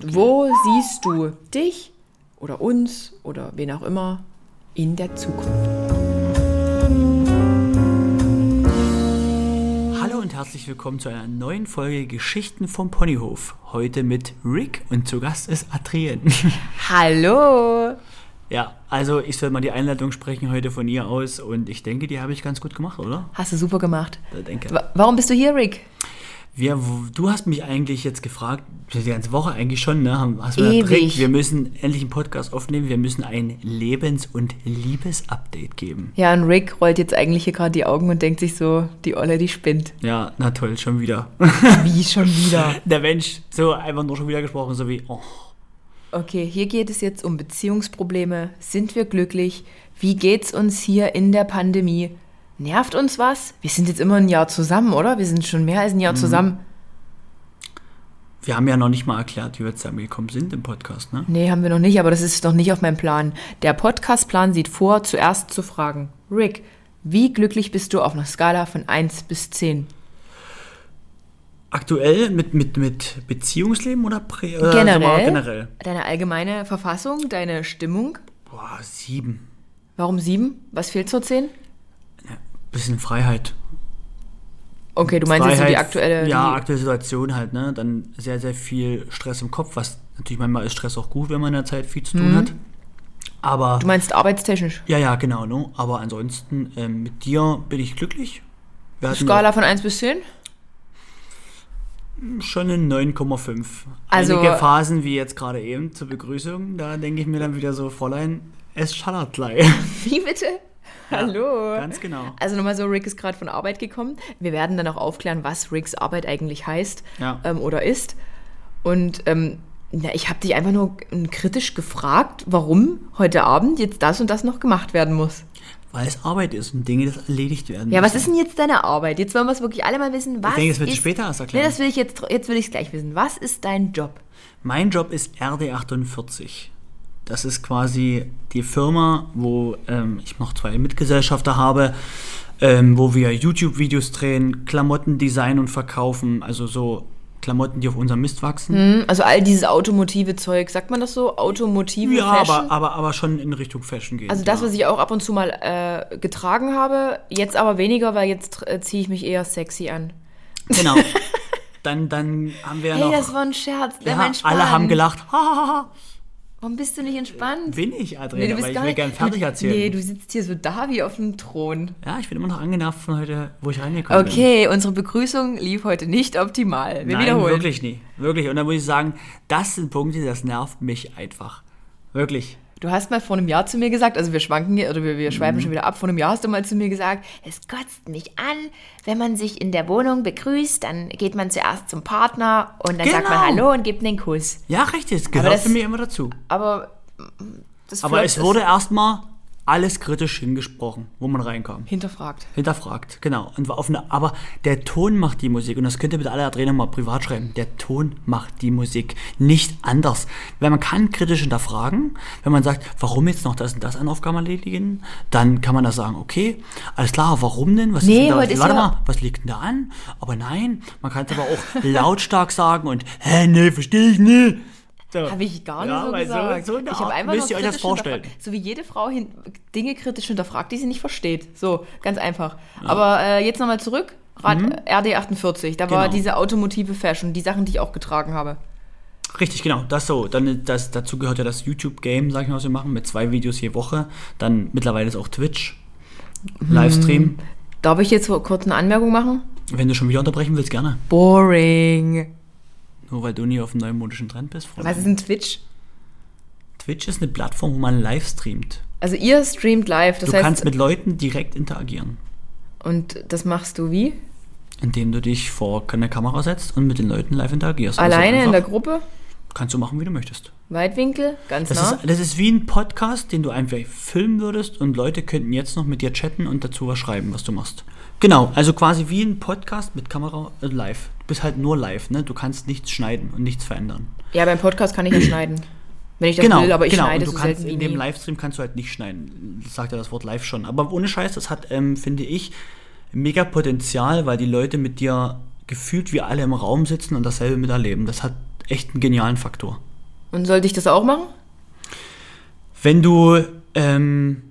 Podcast. Wo siehst du dich oder uns oder wen auch immer in der Zukunft? Hallo und herzlich willkommen zu einer neuen Folge Geschichten vom Ponyhof. Heute mit Rick und zu Gast ist Adrien. Hallo! Ja, also ich soll mal die Einleitung sprechen heute von ihr aus und ich denke, die habe ich ganz gut gemacht, oder? Hast du super gemacht. Ich denke. Wa- Warum bist du hier, Rick? Wir, du hast mich eigentlich jetzt gefragt, die ganze Woche eigentlich schon, ne? Hast mir Ewig. Rick, wir müssen endlich einen Podcast aufnehmen, wir müssen ein Lebens- und Liebes-Update geben. Ja, und Rick rollt jetzt eigentlich hier gerade die Augen und denkt sich so, die Olle, die spinnt. Ja, na toll, schon wieder. Wie schon wieder? Der Mensch, so einfach nur schon wieder gesprochen, so wie, oh. Okay, hier geht es jetzt um Beziehungsprobleme. Sind wir glücklich? Wie geht's uns hier in der Pandemie? Nervt uns was? Wir sind jetzt immer ein Jahr zusammen, oder? Wir sind schon mehr als ein Jahr zusammen. Wir haben ja noch nicht mal erklärt, wie wir zusammengekommen sind im Podcast, ne? Nee, haben wir noch nicht, aber das ist noch nicht auf meinem Plan. Der Podcast-Plan sieht vor, zuerst zu fragen, Rick, wie glücklich bist du auf einer Skala von 1 bis 10? Aktuell mit, mit, mit Beziehungsleben oder prä, äh, Generell? generell? Deine allgemeine Verfassung, deine Stimmung? Boah, sieben. Warum 7? Was fehlt zur 10? Bisschen Freiheit. Okay, du meinst jetzt so die Freiheit, aktuelle... Ja, die, aktuelle Situation halt, ne? Dann sehr, sehr viel Stress im Kopf, was natürlich manchmal ist Stress auch gut, wenn man in der Zeit viel zu tun hat. Aber, Mhm. du meinst arbeitstechnisch? ja, ja, genau, ne? Aber ansonsten, ähm, mit dir bin ich glücklich. Skala von 1 bis 10? schon eine 9,5. Also- Einige Phasen, wie jetzt gerade eben zur Begrüßung, da denke ich mir dann wieder so, Fräulein, es schallert gleich. Wie bitte? Hallo. Ganz genau. Also nochmal so, Rick ist gerade von Arbeit gekommen. Wir werden dann auch aufklären, was Ricks Arbeit eigentlich heißt Ja. ähm, oder ist. Und ähm, na, ich habe dich einfach nur ähm, kritisch gefragt, warum heute Abend jetzt das und das noch gemacht werden muss. Weil es Arbeit ist und Dinge, das erledigt werden Ja, was müssen. ist denn jetzt deine Arbeit? Jetzt wollen wir es wirklich alle mal wissen. Was Ich denke, das wird ist, später erst Nee, erklären. das will ich jetzt, jetzt will ich es gleich wissen. Was ist dein Job? Mein Job ist RD48. Das ist quasi die Firma, wo ähm, ich noch zwei Mitgesellschafter habe, ähm, wo wir YouTube-Videos drehen, Klamotten designen und verkaufen, also so Klamotten, die auf unserem Mist wachsen. Hm, Also all dieses automotive Zeug, sagt man das so? Automotive Ja, Fashion? aber, aber, aber schon in Richtung Fashion gehen. Also das, ja. was ich auch ab und zu mal äh, getragen habe, jetzt aber weniger, weil jetzt äh, ziehe ich mich eher sexy an. Genau. Dann, dann haben wir Hey, noch... das war ein Scherz, der ja, alle haben gelacht. Warum bist du nicht entspannt? Bin ich, Nee, du bist weil ich will nicht- gern fertig erzählen. Nee, du sitzt hier so da wie auf einem Thron. ja, ich bin immer noch angenervt von heute, wo ich reingekommen bin. Okay, unsere Begrüßung lief heute nicht optimal. Wir Nein, wiederholen. wirklich nie. Wirklich. Und da muss ich sagen, das sind Punkte, das nervt mich einfach. Wirklich. Du hast mal vor einem Jahr zu mir gesagt, also wir schwanken hier, oder wir, wir Mhm. schweifen schon wieder ab, vor einem Jahr hast du mal zu mir gesagt, es kotzt mich an, wenn man sich in der Wohnung begrüßt, dann geht man zuerst zum Partner und dann sagt man Genau. Hallo und gibt einen Kuss. Ja, richtig. Das gehört das- für mich immer dazu. Aber mm, das Aber es wurde erstmal alles kritisch hingesprochen, wo man reinkam. hinterfragt. Hinterfragt, genau. Und war auf eine, aber der Ton macht die Musik. Und das könnt ihr bitte alle da drehen mal privat schreiben. Der Ton macht die Musik. Nicht anders. Weil man kann kritisch hinterfragen, wenn man sagt, warum jetzt noch das und das an Aufgaben erledigen, dann kann man da sagen, okay, alles klar, warum denn? Was Nee, ist denn da? Warte mal, was liegt denn da an? Aber nein, man kann es aber auch lautstark sagen und, hä, nee, verstehe ich nicht. So. Habe ich gar nicht Ja, so so- gesagt. so eine ich habe einfach müsst nur ihr euch das vorstellen. So wie jede Frau Dinge kritisch hinterfragt, die sie nicht versteht. So, ganz einfach. Aber äh, jetzt nochmal zurück. Rad, RD48, da war Mhm. Genau. diese automotive Fashion, die Sachen, die ich auch getragen habe. Richtig, genau, das so. Dann das, dazu gehört ja das YouTube-Game, sag ich mal, was wir machen, mit zwei Videos je Woche. Dann mittlerweile ist auch Twitch, Livestream. Darf ich jetzt so kurz eine Anmerkung machen? Wenn du schon wieder unterbrechen willst, gerne. Boring. Nur weil du nie auf dem neumodischen Trend bist. Freunde. Was ist ein Twitch? Twitch ist eine Plattform, wo man live streamt. Also ihr streamt live, das du heißt, kannst mit Leuten direkt interagieren, und das machst du wie? indem du dich vor eine Kamera setzt und mit den Leuten live interagierst. Also Alleine in der Gruppe? Kannst du machen, wie du möchtest. Weitwinkel? Ganz Das, nah? ist, das ist wie ein Podcast, den du einfach filmen würdest und Leute könnten jetzt noch mit dir chatten und dazu was schreiben, was du machst. Genau, also quasi wie ein Podcast mit Kamera äh, live. Du bist halt nur live, ne? Du kannst nichts schneiden und nichts verändern. Ja, beim Podcast kann ich ja schneiden. Wenn ich das genau, will, aber ich genau. schneide und du so kannst in dem. Livestream kannst du halt nicht schneiden. Das sagt ja das Wort live schon. Aber ohne Scheiß, das hat, ähm, finde ich, mega Potenzial, weil die Leute mit dir gefühlt wie alle im Raum sitzen und dasselbe miterleben. Das hat echt einen genialen Faktor. Und sollte ich das auch machen? Wenn du, ähm,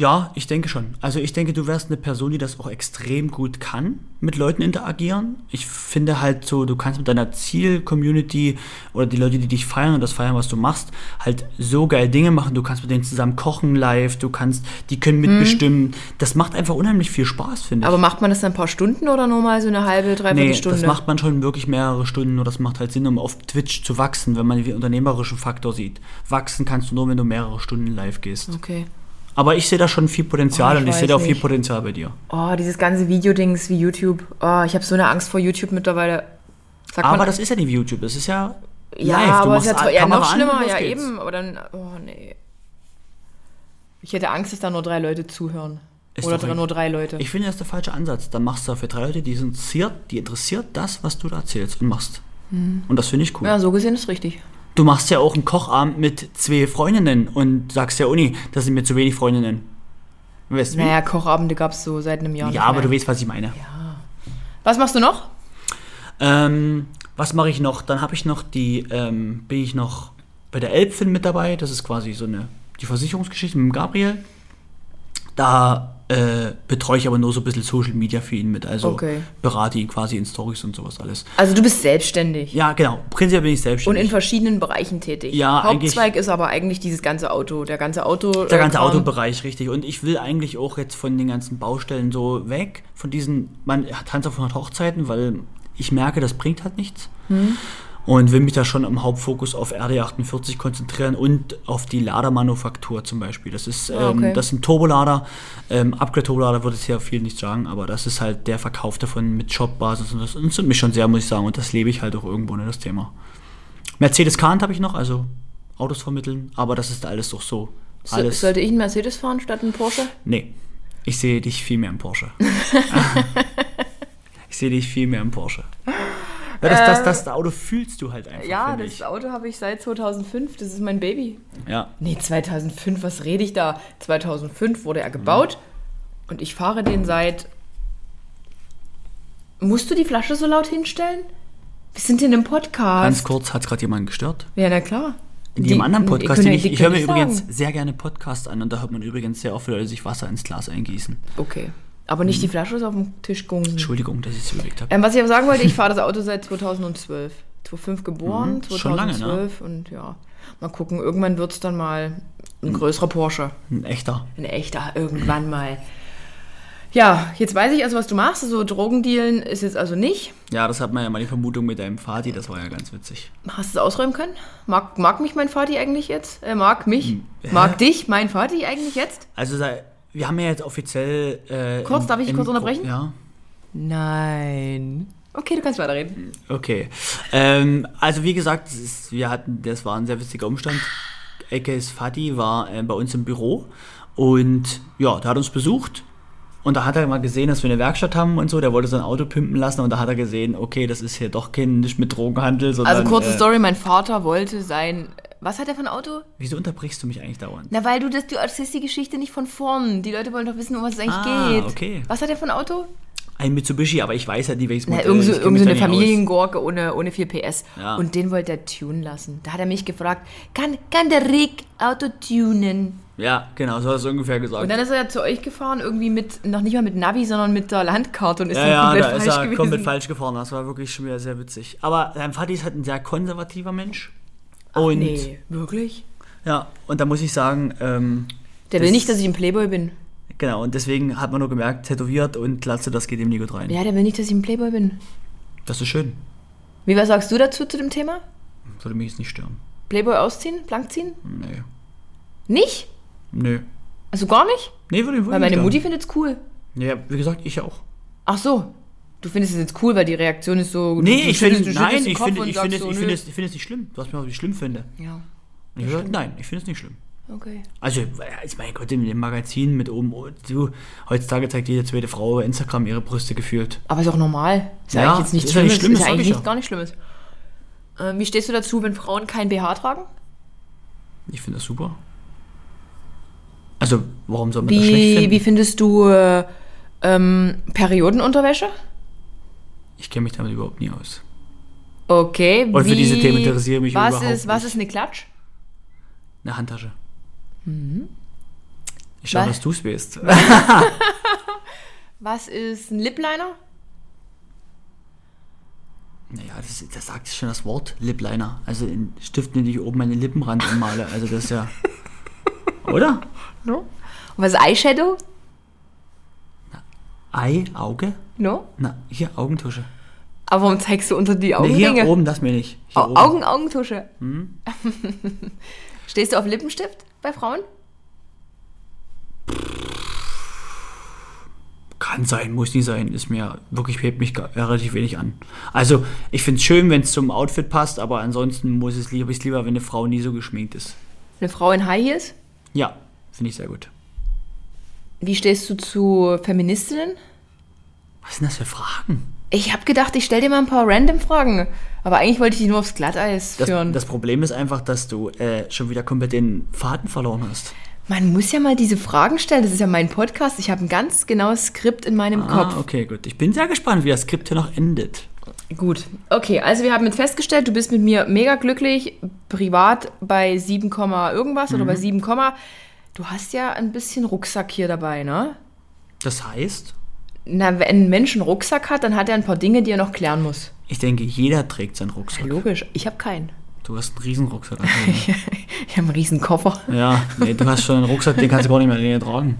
ja, ich denke schon. Also ich denke, du wärst eine Person, die das auch extrem gut kann, mit Leuten interagieren. Ich finde halt so, du kannst mit deiner Ziel-Community oder die Leute, die dich feiern und das feiern, was du machst, halt so geil Dinge machen. Du kannst mit denen zusammen kochen live, du kannst, die können mitbestimmen. Das macht einfach unheimlich viel Spaß, finde ich. Aber macht man das dann ein paar Stunden oder nur mal so eine halbe, dreiviertel Nee, Stunde? das macht man schon wirklich mehrere Stunden, nur das macht halt Sinn, um auf Twitch zu wachsen, wenn man den unternehmerischen Faktor sieht. Wachsen kannst du nur, wenn du mehrere Stunden live gehst. okay. Aber ich sehe da schon viel Potenzial Oh, ich und ich sehe da auch viel. Potenzial bei dir. Oh, dieses ganze Videodings wie YouTube. Oh, ich habe so eine Angst vor YouTube mittlerweile. Sagt Aber das ist ja nicht wie YouTube, das ist ja ja, live. Aber es ist ja, ja Kamera noch an, schlimmer, los ja geht's. eben. Aber dann, oh nee. Ich hätte Angst, dass da nur drei Leute zuhören. Ist Oder egal. nur drei Leute. Ich finde, das ist der falsche Ansatz. Dann machst du für drei Leute, die sind interessiert, die interessiert das, was du da erzählst und machst. Und das finde ich cool. ja, so gesehen ist richtig. Du machst ja auch einen Kochabend mit zwei Freundinnen und sagst ja, Uni, das sind mir zu wenig Freundinnen. Weißt du? Naja, Kochabende gab es so seit einem Jahr. ja, aber du weißt, was ich meine. Was machst du noch? Ähm, was mache ich noch? Dann habe ich noch die, ähm, bin ich noch bei der Elbfin mit dabei. Das ist quasi so eine, die Versicherungsgeschichte mit dem Gabriel. Da äh, betreue ich aber nur so ein bisschen Social Media für ihn mit. Also Okay. berate ihn quasi in Stories und sowas alles. Also du bist selbstständig. Ja, genau. Prinzipiell bin ich Und selbstständig. in verschiedenen Bereichen tätig. Ja, Hauptzweig ist aber eigentlich dieses ganze Auto, der ganze Auto. der ganze äh, Kram. Autobereich, richtig. Und ich will eigentlich auch jetzt von den ganzen Baustellen so weg, von diesen, man tanzt auf 100 Hochzeiten, weil ich merke, das bringt halt nichts. Hm. Und will mich da schon im Hauptfokus auf RD48 konzentrieren und auf die Ladermanufaktur zum Beispiel. Das ist, Ah, ähm, okay. das sind Turbolader. Ähm, Upgrade-Turbolader würde es ja viel nicht sagen, aber das ist halt der Verkauf davon mit Shop-Basis und das interessiert mich schon sehr, muss ich sagen. Und das lebe ich halt auch irgendwo, ne, das Thema. Mercedes Kant habe ich noch, also Autos vermitteln, aber das ist alles doch so. So, sollte ich einen Mercedes fahren statt einen Porsche? Nee, ich sehe dich viel mehr im Porsche. ich sehe dich viel mehr im Porsche. Ja, das, das, das Auto fühlst du halt einfach. Ja, das ich. Auto habe ich seit 2005. Das ist mein Baby. Ja. Nee, 2005, was rede ich da? 2005 wurde er gebaut und ich fahre den seit. Musst du die Flasche so laut hinstellen? Wir sind in einem Podcast. Ganz kurz, hat es gerade jemand gestört? Ja, na klar. In jedem anderen Podcast, den ich, ich höre mir übrigens sagen. sehr gerne Podcasts an und da hört man übrigens sehr oft Leute sich Wasser ins Glas eingießen. Okay. Aber nicht die Flasche ist auf dem Tisch gungen. Entschuldigung, dass ich es überlegt habe. Ähm, was ich aber sagen wollte, ich fahre das Auto seit 2012. 2005 geboren, Mhm, schon lange, ne? 2012 und ja. Mal gucken, irgendwann wird es dann mal ein größerer Porsche. Ein echter. Ein echter, irgendwann mal. Ja, jetzt weiß ich also, was du machst. Also Drogendealen ist jetzt also nicht. Ja, das hat man ja mal die Vermutung mit deinem Vati, das war ja ganz witzig. Hast du es ausräumen können? Mag, mag mich mein Vati eigentlich jetzt? Er mag mich? Hm? Mag dich mein Vati eigentlich jetzt? Also, sei- wir haben ja jetzt offiziell. Äh, Kurz, in- darf ich dich kurz unterbrechen? Ja. Nein. Okay, du kannst weiterreden. Okay. Ähm, also wie gesagt, es ist, wir hatten, das war ein sehr witziger Umstand. Ekes Fati war äh, bei uns im Büro und ja, der hat uns besucht und da hat er mal gesehen, dass wir eine Werkstatt haben und so. Der wollte sein Auto pimpen lassen und da hat er gesehen, okay, das ist hier doch kein nicht mit Drogenhandel, sondern. Also kurze äh, Story, mein Vater wollte sein. Was hat er für ein Auto? Wieso unterbrichst du mich eigentlich dauernd? Na, weil du das, du erzählst die Geschichte nicht von vorn. Die Leute wollen doch wissen, um was es eigentlich Ah, geht. okay. Was hat er für ein Auto? Ein Mitsubishi, aber ich weiß ja nicht, welches Na, Modell. irgend so, irgend so eine aus. Familiengurke ohne, ohne 4 PS. Ja. Und den wollte er tunen lassen. Da hat er mich gefragt, kann, kann der Rick Auto tunen? Ja, genau, so hat er es ungefähr gesagt. Und dann ist er ja zu euch gefahren, irgendwie mit, noch nicht mal mit Navi, sondern mit der Landkarte und ist Ja, dann ja, komplett da falsch ist er gewesen. komplett falsch gefahren. Das war wirklich schon wieder sehr witzig. Aber sein Vati ist halt ein sehr konservativer Mensch. Und Nee, wirklich? ja, und da muss ich sagen, ähm, Der will nicht, dass ich ein Playboy bin. Genau, und deswegen hat man nur gemerkt, tätowiert und Glatze, das geht ihm nie gut rein. Ja, der will nicht, dass ich ein Playboy bin. Das ist schön. Wie, was sagst du dazu zu dem Thema? Würde mich jetzt nicht stören. Playboy ausziehen? Blank ziehen? Nee. Nicht? Nö. Also gar nicht? Nee, würde ich würde Weil meine. Mutti findet's cool. Ja, wie gesagt, ich auch. Ach so. Du findest es jetzt cool, weil die Reaktion ist so. Nee, ich finde, nein, ich finde, ich finde, es- ich finde, es- ich finde es nicht schlimm. Du hast mir auch, wie ich schlimm finde. Ja, ich gesagt, nein, ich finde es nicht schlimm. Okay. Also, ich mein Gott, in dem Magazin mit oben, du, heutzutage zeigt jede zweite Frau bei Instagram ihre Brüste gefühlt. Aber ist auch normal. Ist ja, eigentlich jetzt nichts ist ja nicht Schlimmes. Schlimmes, ist eigentlich ich nicht, gar nicht Schlimmes. Ähm, wie stehst du dazu, wenn Frauen kein BH tragen? Ich finde das super. Also, warum soll man das schlecht Wie, finden? wie findest du äh, ähm, Periodenunterwäsche? Ich kenne mich damit überhaupt nie aus. Okay. Und für diese Themen interessiere ich mich was überhaupt ist, Was nicht. ist eine Klatsch? Eine Handtasche. Ich schau, Was? dass du es weißt. Was ist ein Lipliner? Naja, das, das sagt schon das Wort Lipliner. Also in Stiften, die ich oben meine Lippenrand anmale. Also das ist ja. Oder? No. Und was ist Eyeshadow? Ei, Auge? No. Na, hier Augentusche. Aber warum zeigst du unter die Nee, Augenringe? hier oben, das meine ich. Hier oben. Augen, Augentusche. Hm? Stehst du auf Lippenstift bei Frauen? Kann sein, muss nie sein. Ist mir wirklich, hebt mich gar- relativ wenig an. Also, ich finde es schön, wenn es zum Outfit passt, aber ansonsten muss es lieber, ist lieber, wenn eine Frau nie so geschminkt ist. Eine Frau in High Heels? Ja, finde ich sehr gut. Wie stehst du zu Feministinnen? Was sind das für Fragen? Ich habe gedacht, ich stell dir mal ein paar random Fragen. Aber eigentlich wollte ich die nur aufs Glatteis Das, führen. das Problem ist einfach, dass du äh, schon wieder komplett den Faden verloren hast. Man muss ja mal diese Fragen stellen. Das ist ja mein Podcast. Ich habe ein ganz genaues Skript in meinem Kopf. Ah, okay, gut. Ich bin sehr gespannt, wie das Skript hier noch endet. Gut. Okay, also wir haben jetzt festgestellt, du bist mit mir mega glücklich. Privat bei 7, Komma irgendwas oder bei 7, Komma. Du hast ja ein bisschen Rucksack hier dabei, ne? Das heißt, Na, wenn ein Mensch einen Rucksack hat, dann hat er ein paar Dinge, die er noch klären muss. ich denke, jeder trägt seinen Rucksack. Logisch. Ich habe keinen. Du hast einen riesen Rucksack. Ich habe einen riesen Koffer. ja, nee, du hast schon einen Rucksack, den kannst du gar nicht mehr tragen.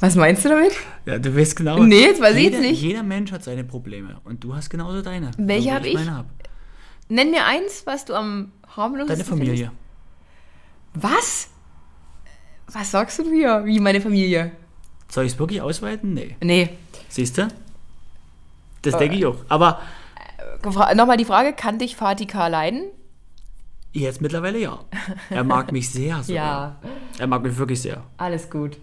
Was meinst du damit? Ja, du weißt genau. Nee, jetzt weiß ich jeder, jetzt nicht. Jeder Mensch hat seine Probleme und du hast genauso deine. Welche So wie hab ich? Meine hab. Nenn mir eins, was du am harmlosesten Deine Familie. Findest. Was? Was sagst du hier? Wie meine Familie? Soll ich es wirklich ausweiten? Nee. Nee. Siehst du? Das Äh. denke ich auch. Aber Gefra- Nochmal die Frage, kann dich Fatih K. leiden? jetzt mittlerweile ja. Er mag mich sehr sogar. Ja. Er mag mich wirklich sehr. Alles gut.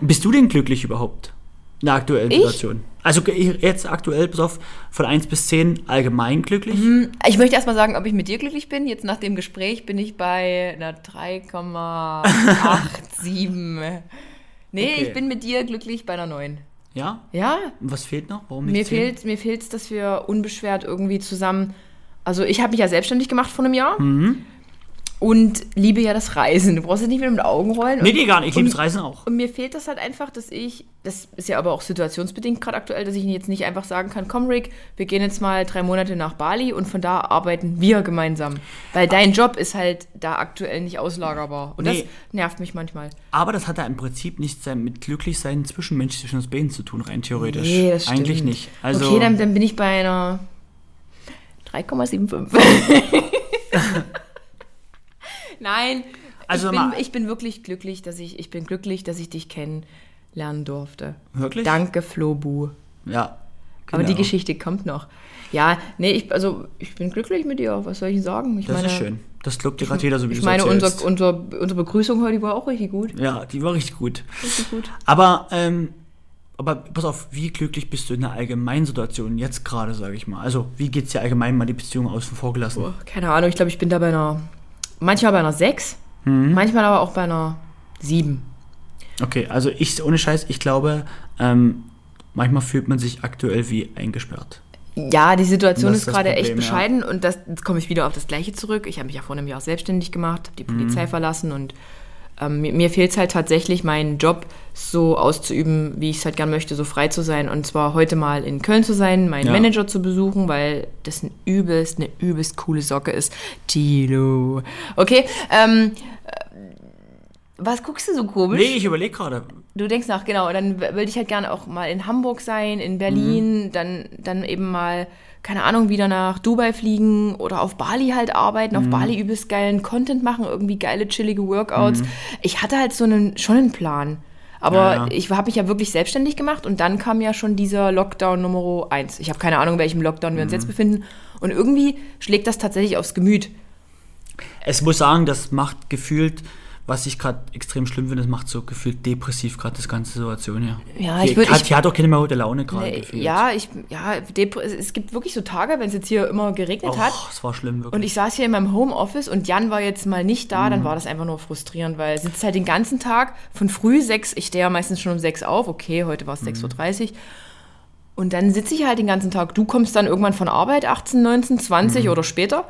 Bist du denn glücklich überhaupt? In der aktuellen Ich? Situation. Also jetzt aktuell, pass auf, von 1 bis 10 allgemein glücklich? Ich möchte erstmal sagen, ob ich mit dir glücklich bin. Jetzt nach dem Gespräch bin ich bei einer 3,87. Nee, Okay. ich bin mit dir glücklich bei einer 9. Ja? Ja, Und was fehlt noch? Warum nicht mir 10? fehlt mir fehlt's, dass wir unbeschwert irgendwie zusammen. Also ich habe mich ja selbstständig gemacht vor einem Jahr Mhm. Und liebe ja das Reisen. Du brauchst jetzt nicht wieder mit den Augen rollen. Nee, nee, gar nicht. Ich und- lieb's Reisen auch. Und mir fehlt das halt einfach, dass ich, das ist ja aber auch situationsbedingt gerade aktuell, dass ich jetzt nicht einfach sagen kann, komm Rick, wir gehen jetzt mal drei Monate nach Bali und von da arbeiten wir gemeinsam. Weil dein Job ist halt da aktuell nicht auslagerbar. Und Nee. das nervt mich manchmal. Aber das hat ja im Prinzip nichts mit Glücklichsein zwischenmenschlich zwischen uns beiden zu tun, rein theoretisch. Nee, das stimmt. Eigentlich nicht. Also, okay, dann, dann bin ich bei einer 3,75. Nein, Also ich, bin, ich bin wirklich glücklich, dass ich, ich bin glücklich, dass ich dich kennenlernen durfte. Wirklich? Danke, Flobu. Ja. Aber die genau. Geschichte kommt noch. Ja, nee, ich, also ich bin glücklich mit dir. Was soll ich sagen? Ich Das ist schön. Das lobt dir gerade jeder so wie Ich du meine, unser, unser, unsere Begrüßung heute war auch richtig gut. Ja, die war richtig gut. Richtig gut. Aber, ähm, aber pass auf, wie glücklich bist du in der allgemeinen Situation jetzt gerade, sage ich mal? Also, wie geht's dir allgemein mal die Beziehung außen vor gelassen? Boah, keine Ahnung, ich glaube, ich bin da bei einer, manchmal bei einer 6, Mhm. manchmal aber auch bei einer 7. Okay, also ich, ohne Scheiß, ich glaube, ähm, manchmal fühlt man sich aktuell wie eingesperrt. Ja, die Situation ist gerade Problem, echt ja. bescheiden und das, jetzt komme ich wieder auf das Gleiche zurück. Ich habe mich ja vor einem Jahr selbstständig gemacht, habe die Mhm. Polizei verlassen und ähm, mir, mir fehlt es halt tatsächlich, meinen Job so auszuüben, wie ich es halt gern möchte, so frei zu sein. Und zwar heute mal in Köln zu sein, meinen Ja. Manager zu besuchen, weil das ein übelst, eine übelst coole Socke ist. Tilo. Okay, ähm, äh, was guckst du so komisch? Nee, ich überlege gerade. Du denkst nach, genau. Dann würde ich halt gerne auch mal in Hamburg sein, in Berlin, Mhm. dann, dann eben mal, keine Ahnung, wieder nach Dubai fliegen oder auf Bali halt arbeiten, Mhm. auf Bali übelst geilen Content machen, irgendwie geile, chillige Workouts. Ich hatte halt so einen, schon einen Plan. Aber Mhm. Ja, ja. ich habe mich ja wirklich selbstständig gemacht und dann kam ja schon dieser Lockdown Nummer eins. Ich habe keine Ahnung, in welchem Lockdown wir uns Mhm. jetzt befinden. Und irgendwie schlägt das tatsächlich aufs Gemüt. Es muss sagen, das macht gefühlt, was ich gerade extrem schlimm finde, das macht so gefühlt depressiv gerade das ganze Situation, ja. Ja, ich würd- hat, ich- die hat auch keine mehr gute Laune gerade Nee, gefühlt. ja, ich, ja, es gibt wirklich so Tage, wenn es jetzt hier immer geregnet Och, hat. es war schlimm, wirklich. Und ich saß hier in meinem Homeoffice und Jan war jetzt mal nicht da, Mhm. dann war das einfach nur frustrierend, weil er sitzt halt den ganzen Tag von früh sechs, ich stehe ja meistens schon um sechs auf, okay, heute war es Mhm. 6.30 Uhr. Und dann sitze ich halt den ganzen Tag. Du kommst dann irgendwann von Arbeit, 18, 19, 20 Mhm. oder später.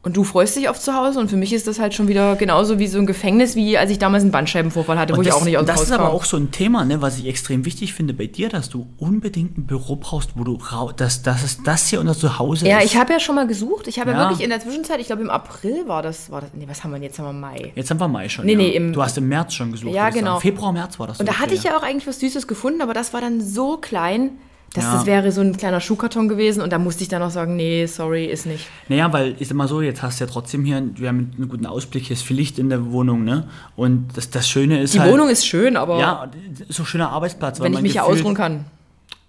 Und du freust dich auf zu Hause. Und für mich ist das halt schon wieder genauso wie so ein Gefängnis, wie als ich damals einen Bandscheibenvorfall hatte, wo Und ich das, auch nicht aus dem das Haus ist aber kam. auch so ein Thema, ne, was ich extrem wichtig finde bei dir, dass du unbedingt ein Büro brauchst, wo du dass, dass es das hier unser Zuhause Ja, ist. ich habe ja schon mal gesucht. Ich habe ja. Ja. wirklich in der Zwischenzeit, ich glaube im April war das, war das. Nee, was haben wir denn jetzt? Haben wir Mai. Jetzt haben wir Mai schon. Nee, ja. nee, im- du hast im März schon gesucht. Ja, ich genau. Februar, März war das. Und so da hatte ich ja auch eigentlich was Süßes gefunden, aber das war dann so klein, dass Ja. das wäre so ein kleiner Schuhkarton gewesen. Und da musste ich dann auch sagen, nee, sorry, ist nicht. Naja, weil ich sag mal so, jetzt hast du ja trotzdem hier, wir haben einen guten Ausblick, hier ist viel Licht in der Wohnung, ne? Und das, das Schöne ist Die halt. Wohnung ist schön, aber Ja, so ein schöner Arbeitsplatz. weil wenn ich man mich ja gefühlt- ausruhen kann.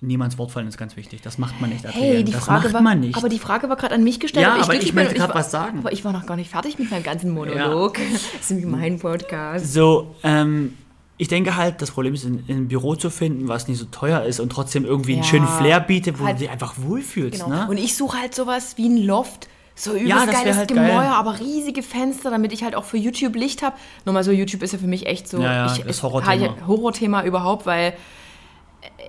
Niemands Wort fallen ist ganz wichtig. Das macht man nicht. Hey, Adrienne. die das Frage macht war, man nicht. aber die Frage war gerade an mich gestellt. Ja, aber aber ich möchte war- was sagen. Aber ich war noch gar nicht fertig mit meinem ganzen Monolog. Das ist nämlich mein Podcast. So, ähm, ich denke halt, das Problem ist, ein, ein Büro zu finden, was nicht so teuer ist und trotzdem irgendwie einen Ja. schönen Flair bietet, wo Halt- du dich einfach wohlfühlst. Genau. Ne? Und ich suche halt sowas wie ein Loft. So übelst Ja, geiles halt Gemäuer, geil. aber riesige Fenster, damit ich halt auch für YouTube Licht habe. Nur mal so, YouTube ist ja für mich echt so Ja, ja, ich, das Horrorthema. halt Horrorthema überhaupt, weil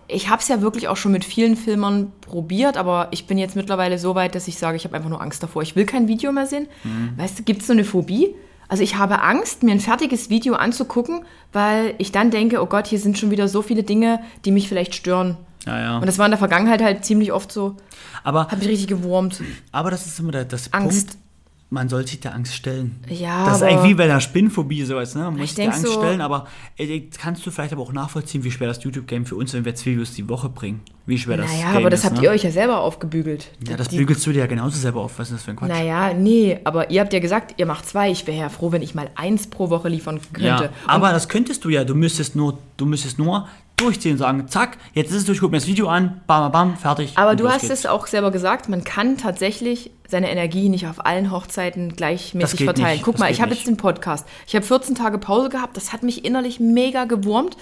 ich habe es ja wirklich auch schon mit vielen Filmern probiert, aber ich bin jetzt mittlerweile so weit, dass ich sage, ich habe einfach nur Angst davor. Ich will kein Video mehr sehen. Mhm. Weißt du, gibt es so eine Phobie? Also ich habe Angst, mir ein fertiges Video anzugucken, weil ich dann denke, oh Gott, hier sind schon wieder so viele Dinge, die mich vielleicht stören. Ja, ja. Und das war in der Vergangenheit halt ziemlich oft so, Aber, hat mich richtig gewurmt. aber das ist immer der, das Angst. Punkt, man soll sich der Angst stellen. Ja, Das ist eigentlich wie bei einer Spinnphobie sowas, ne? Man muss Ich sich der Angst so- stellen, aber äh, kannst du vielleicht aber auch nachvollziehen, wie schwer das YouTube-Game für uns, wenn wir zwei Videos die Woche bringen. Wie schwer das Naja, Game aber das ist, habt ne? ihr euch ja selber aufgebügelt. Ja, das Die- bügelst du dir ja genauso selber auf. Was ist das für ein Quatsch? Naja, nee, aber ihr habt ja gesagt, ihr macht zwei. Ich wäre ja froh, wenn ich mal eins pro Woche liefern könnte. Ja, Und aber das könntest du ja. Du müsstest nur, du müsstest nur durchziehen und sagen, zack, jetzt ist es durch, guck mir das Video an, bam, bam, fertig. Aber du hast geht's. es auch selber gesagt, man kann tatsächlich seine Energie nicht auf allen Hochzeiten gleichmäßig verteilen. nicht, Guck mal, ich habe jetzt den Podcast. Ich habe 14 Tage Pause gehabt, das hat mich innerlich mega gewurmt.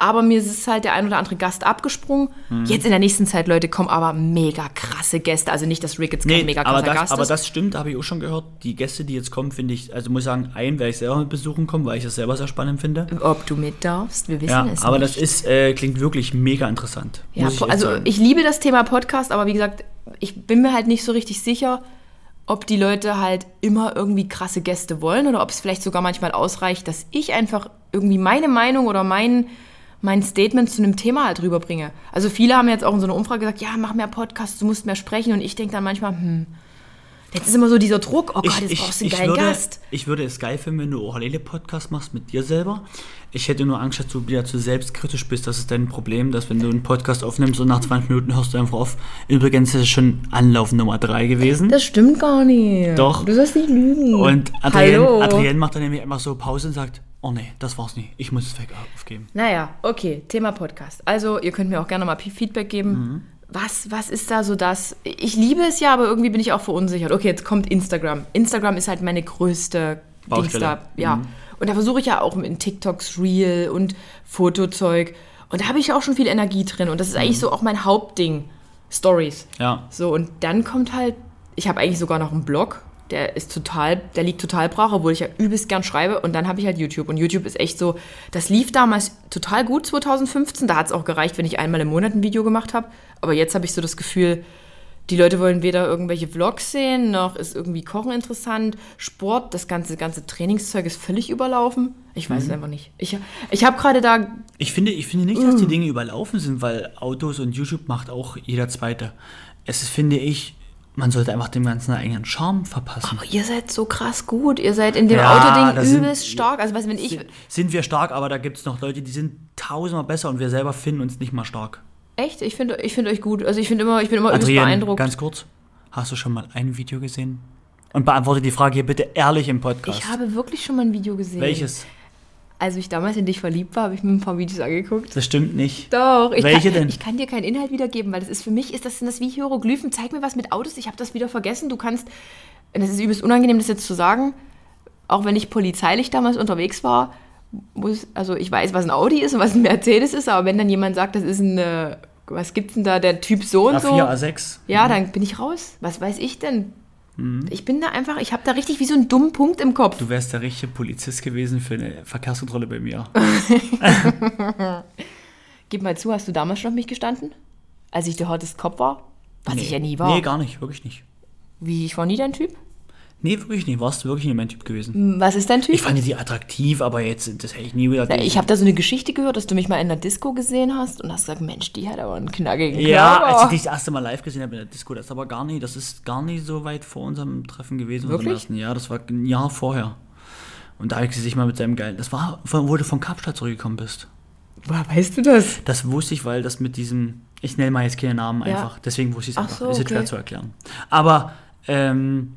Aber mir ist halt der ein oder andere Gast abgesprungen. Mhm. Jetzt in der nächsten Zeit, Leute, kommen aber mega krasse Gäste. Also nicht, dass Rick jetzt kein Nee, mega aber krasser das, Gast aber ist. das stimmt, habe ich auch schon gehört. Die Gäste, die jetzt kommen, finde ich, also muss ich sagen, einen werde ich selber mit besuchen kommen, weil ich das selber sehr spannend finde. Ob du mit darfst, wir wissen Ja, es aber nicht. das ist, äh, klingt wirklich mega interessant. Ja, ich also ich liebe das Thema Podcast, aber wie gesagt, ich bin mir halt nicht so richtig sicher, ob die Leute halt immer irgendwie krasse Gäste wollen oder ob es vielleicht sogar manchmal ausreicht, dass ich einfach irgendwie meine Meinung oder mein, mein Statement zu einem Thema halt rüberbringe. Also viele haben jetzt auch in so einer Umfrage gesagt, ja, mach mehr Podcasts, du musst mehr sprechen und ich denke dann manchmal, hm, jetzt ist immer so dieser Druck, oh Gott, jetzt brauchst du einen geilen würde, Gast. ich würde es geil finden, wenn du auch Allele-Podcast machst mit dir selber. Ich hätte nur Angst, dass du wieder zu selbstkritisch bist. Das ist dein Problem, dass wenn du einen Podcast aufnimmst und nach 20 Minuten hörst du einfach auf. Übrigens ist es schon Anlauf Nummer 3 gewesen. Das stimmt gar nicht. Doch. Du sollst nicht lügen. und Adrienne. Adrienne macht dann nämlich einfach so Pause und sagt, oh nee, das war's nicht. Ich muss es weg aufgeben. Naja, okay, Thema Podcast. Also, ihr könnt mir auch gerne mal Feedback geben. Mhm. Was, was ist da so das? Ich liebe es ja, aber irgendwie bin ich auch verunsichert. Okay, jetzt kommt Instagram. Instagram ist halt meine größte Dings Baustelle. da. Ja. Mhm. Und da versuche ich ja auch in TikToks Reel und Fotozeug. Und da habe ich auch schon viel Energie drin. Und das ist eigentlich Mhm. so auch mein Hauptding. Stories. Ja. So, und dann kommt halt, ich habe eigentlich sogar noch einen Blog, der ist total, der liegt total brach, obwohl ich ja übelst gern schreibe. Und dann habe ich halt YouTube. Und YouTube ist echt so, das lief damals total gut 2015. Da hat es auch gereicht, wenn ich einmal im Monat ein Video gemacht habe. Aber jetzt habe ich so das Gefühl, die Leute wollen weder irgendwelche Vlogs sehen, noch ist irgendwie Kochen interessant. Sport, das ganze, ganze Trainingszeug ist völlig überlaufen. Ich weiß es einfach nicht. Ich, ich habe gerade da Ich finde, ich finde nicht, dass die Dinge überlaufen sind, weil Autos und YouTube macht auch jeder Zweite. Es ist, finde ich, man sollte einfach dem Ganzen einen eigenen Charme verpassen. Aber ihr seid so krass gut. Ihr seid in dem Ja, Autoding das sind- übelst stark. Also, weißt, wenn ich. sind, wir stark, aber da gibt es noch Leute, die sind tausendmal besser und wir selber finden uns nicht mal stark. Echt? Ich finde ich find euch gut. Also, ich finde immer, ich bin immer übelst Adrienne, beeindruckt. ganz kurz, hast du schon mal ein Video gesehen? Und beantworte die Frage hier bitte ehrlich im Podcast. Ich habe wirklich schon mal ein Video gesehen. Welches? Als ich damals in dich verliebt war, habe ich mir ein paar Videos angeguckt. Das stimmt nicht. Doch. Ich Welche kann, denn? Ich kann dir keinen Inhalt wiedergeben, weil das ist für mich, ist das, sind das wie Hieroglyphen. Zeig mir was mit Autos. Ich habe das wieder vergessen. Du kannst, es ist übelst unangenehm, das jetzt zu sagen, auch wenn ich polizeilich damals unterwegs war, muss, also ich weiß, was ein Audi ist und was ein Mercedes ist, aber wenn dann jemand sagt, das ist ein, äh, was gibt's denn da, der Typ so und so, A4, A6. ja, dann bin ich raus. Was weiß ich denn? Mhm. Ich bin da einfach, ich habe da richtig wie so einen dummen Punkt im Kopf. Du wärst der richtige Polizist gewesen für eine Verkehrskontrolle bei mir. Gib mal zu, hast du damals schon auf mich gestanden? als ich der hottest Kopf war? Was ich ja nie war. Nee, gar nicht, wirklich nicht. Wie, ich war nie dein Typ? Nee, wirklich nicht. Warst du wirklich nicht mein Typ gewesen. Was ist dein Typ? Ich fand die attraktiv, aber jetzt, das hätte ich nie wieder. Na, ich habe da so eine Geschichte gehört, dass du mich mal in der Disco gesehen hast und hast gesagt, Mensch, die hat aber einen knackigen ja, Körper. als ich dich das erste Mal live gesehen habe in der Disco, das ist aber gar nicht, das ist gar nicht so weit vor unserem Treffen gewesen. Wirklich? ersten Jahr, das war ein Jahr vorher. Und da habe ich sie sich mal mit seinem geilen, das war, wo du von Kapstadt zurückgekommen bist. Woher weißt du das? Das wusste ich, weil das mit diesem, ich nenne mal jetzt keine Namen Ja. einfach, deswegen wusste ich es Ach einfach. so, ist jetzt schwer okay. zu erklären. Aber ähm,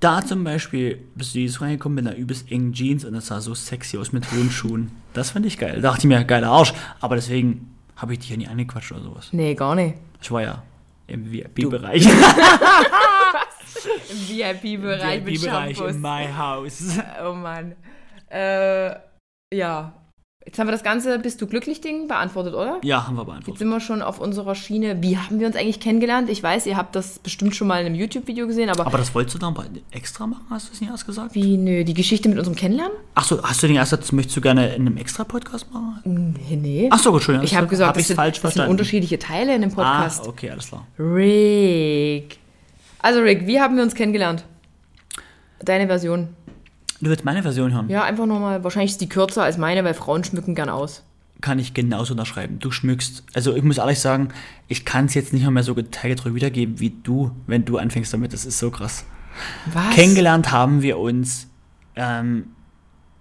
da zum Beispiel bist du dieses reingekommen mit einer übelst engen Jeans und das sah so sexy aus mit hohen Schuhen. Das fand ich geil. Da dachte ich mir, geiler Arsch. Aber deswegen habe ich dich ja nie angequatscht oder sowas. Nee, gar nicht. Ich war ja im VIP-Bereich. Im VIP-Bereich mit VIP-Bereich Shampoos. in my house. Oh Mann. Äh, ja. Jetzt haben wir das ganze Bist du glücklich Ding beantwortet, oder? Ja, haben wir Jetzt beantwortet. sind wir schon auf unserer Schiene. Wie haben wir uns eigentlich kennengelernt? Ich weiß, ihr habt das bestimmt schon mal in einem YouTube-Video gesehen, aber, Aber das wolltest du dann bei- extra machen, hast du es nicht erst gesagt? wie, nö, die Geschichte mit unserem Kennenlernen? Achso, hast du den erst gesagt, möchtest du gerne in einem Extra-Podcast machen? Nee, nee. Achso, gut, Entschuldigung. ich habe gesagt, hab das, sind, falsch das sind unterschiedliche Teile in dem Podcast. Ah, okay, alles klar. Rick. Also Rick, wie haben wir uns kennengelernt? Deine Version. Du willst meine Version hören? Ja, einfach nochmal. Wahrscheinlich ist die kürzer als meine, weil Frauen schmücken gern aus. Kann ich genauso unterschreiben. Du schmückst. Also ich muss ehrlich sagen, ich kann es jetzt nicht mehr so detailgetreu wiedergeben wie du, wenn du anfängst damit. Das ist so krass. Was? Kennengelernt haben wir uns ähm,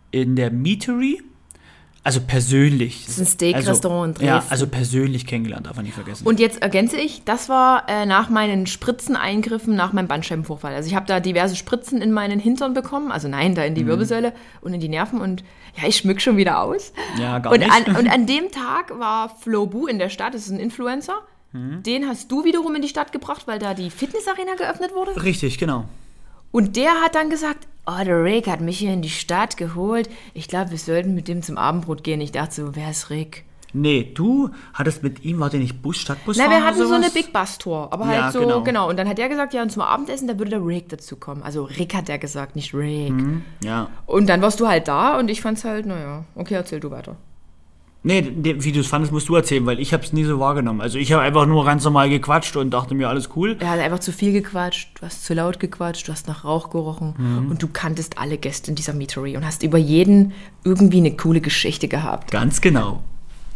in der Meatery. Also persönlich. Das ist ein Steak-Restaurant in Ja, Dresden. also persönlich kennengelernt, darf man nicht vergessen. Und jetzt ergänze ich, das war äh, nach meinen Spritzeneingriffen, nach meinem Bandscheibenvorfall. Also ich habe da diverse Spritzen in meinen Hintern bekommen, also nein, da in Mhm. die Wirbelsäule und in die Nerven und ja, ich schmück schon wieder aus. ja, gar Und nicht. an, und an dem Tag war Flo Bu in der Stadt, das ist ein Influencer. Mhm. Den hast du wiederum in die Stadt gebracht, weil da die Fitnessarena geöffnet wurde. Richtig, genau. Und der hat dann gesagt, oh, der Rick hat mich hier in die Stadt geholt. Ich glaube, wir sollten mit dem zum Abendbrot gehen. Ich dachte so, wer ist Rick? Nee, du hattest mit ihm, war der nicht Bus, Stadtbus fahren wir hatten so eine? Big Bus Tour, aber Ja, halt so, genau. genau. Und dann hat er gesagt, ja, und zum Abendessen, da würde der Rick dazu kommen. Also Rick hat er gesagt, nicht Rick. Ja. Und dann warst du halt da und ich fand's halt, naja, okay, erzähl du weiter. Nee, de- wie du es fandest, musst du erzählen, weil ich habe es nie so wahrgenommen. Also ich habe einfach nur ganz normal gequatscht und dachte mir, alles cool. Er hat einfach zu viel gequatscht, du hast zu laut gequatscht, du hast nach Rauch gerochen Mhm. und du kanntest alle Gäste in dieser Meetery und hast über jeden irgendwie eine coole Geschichte gehabt. Ganz genau.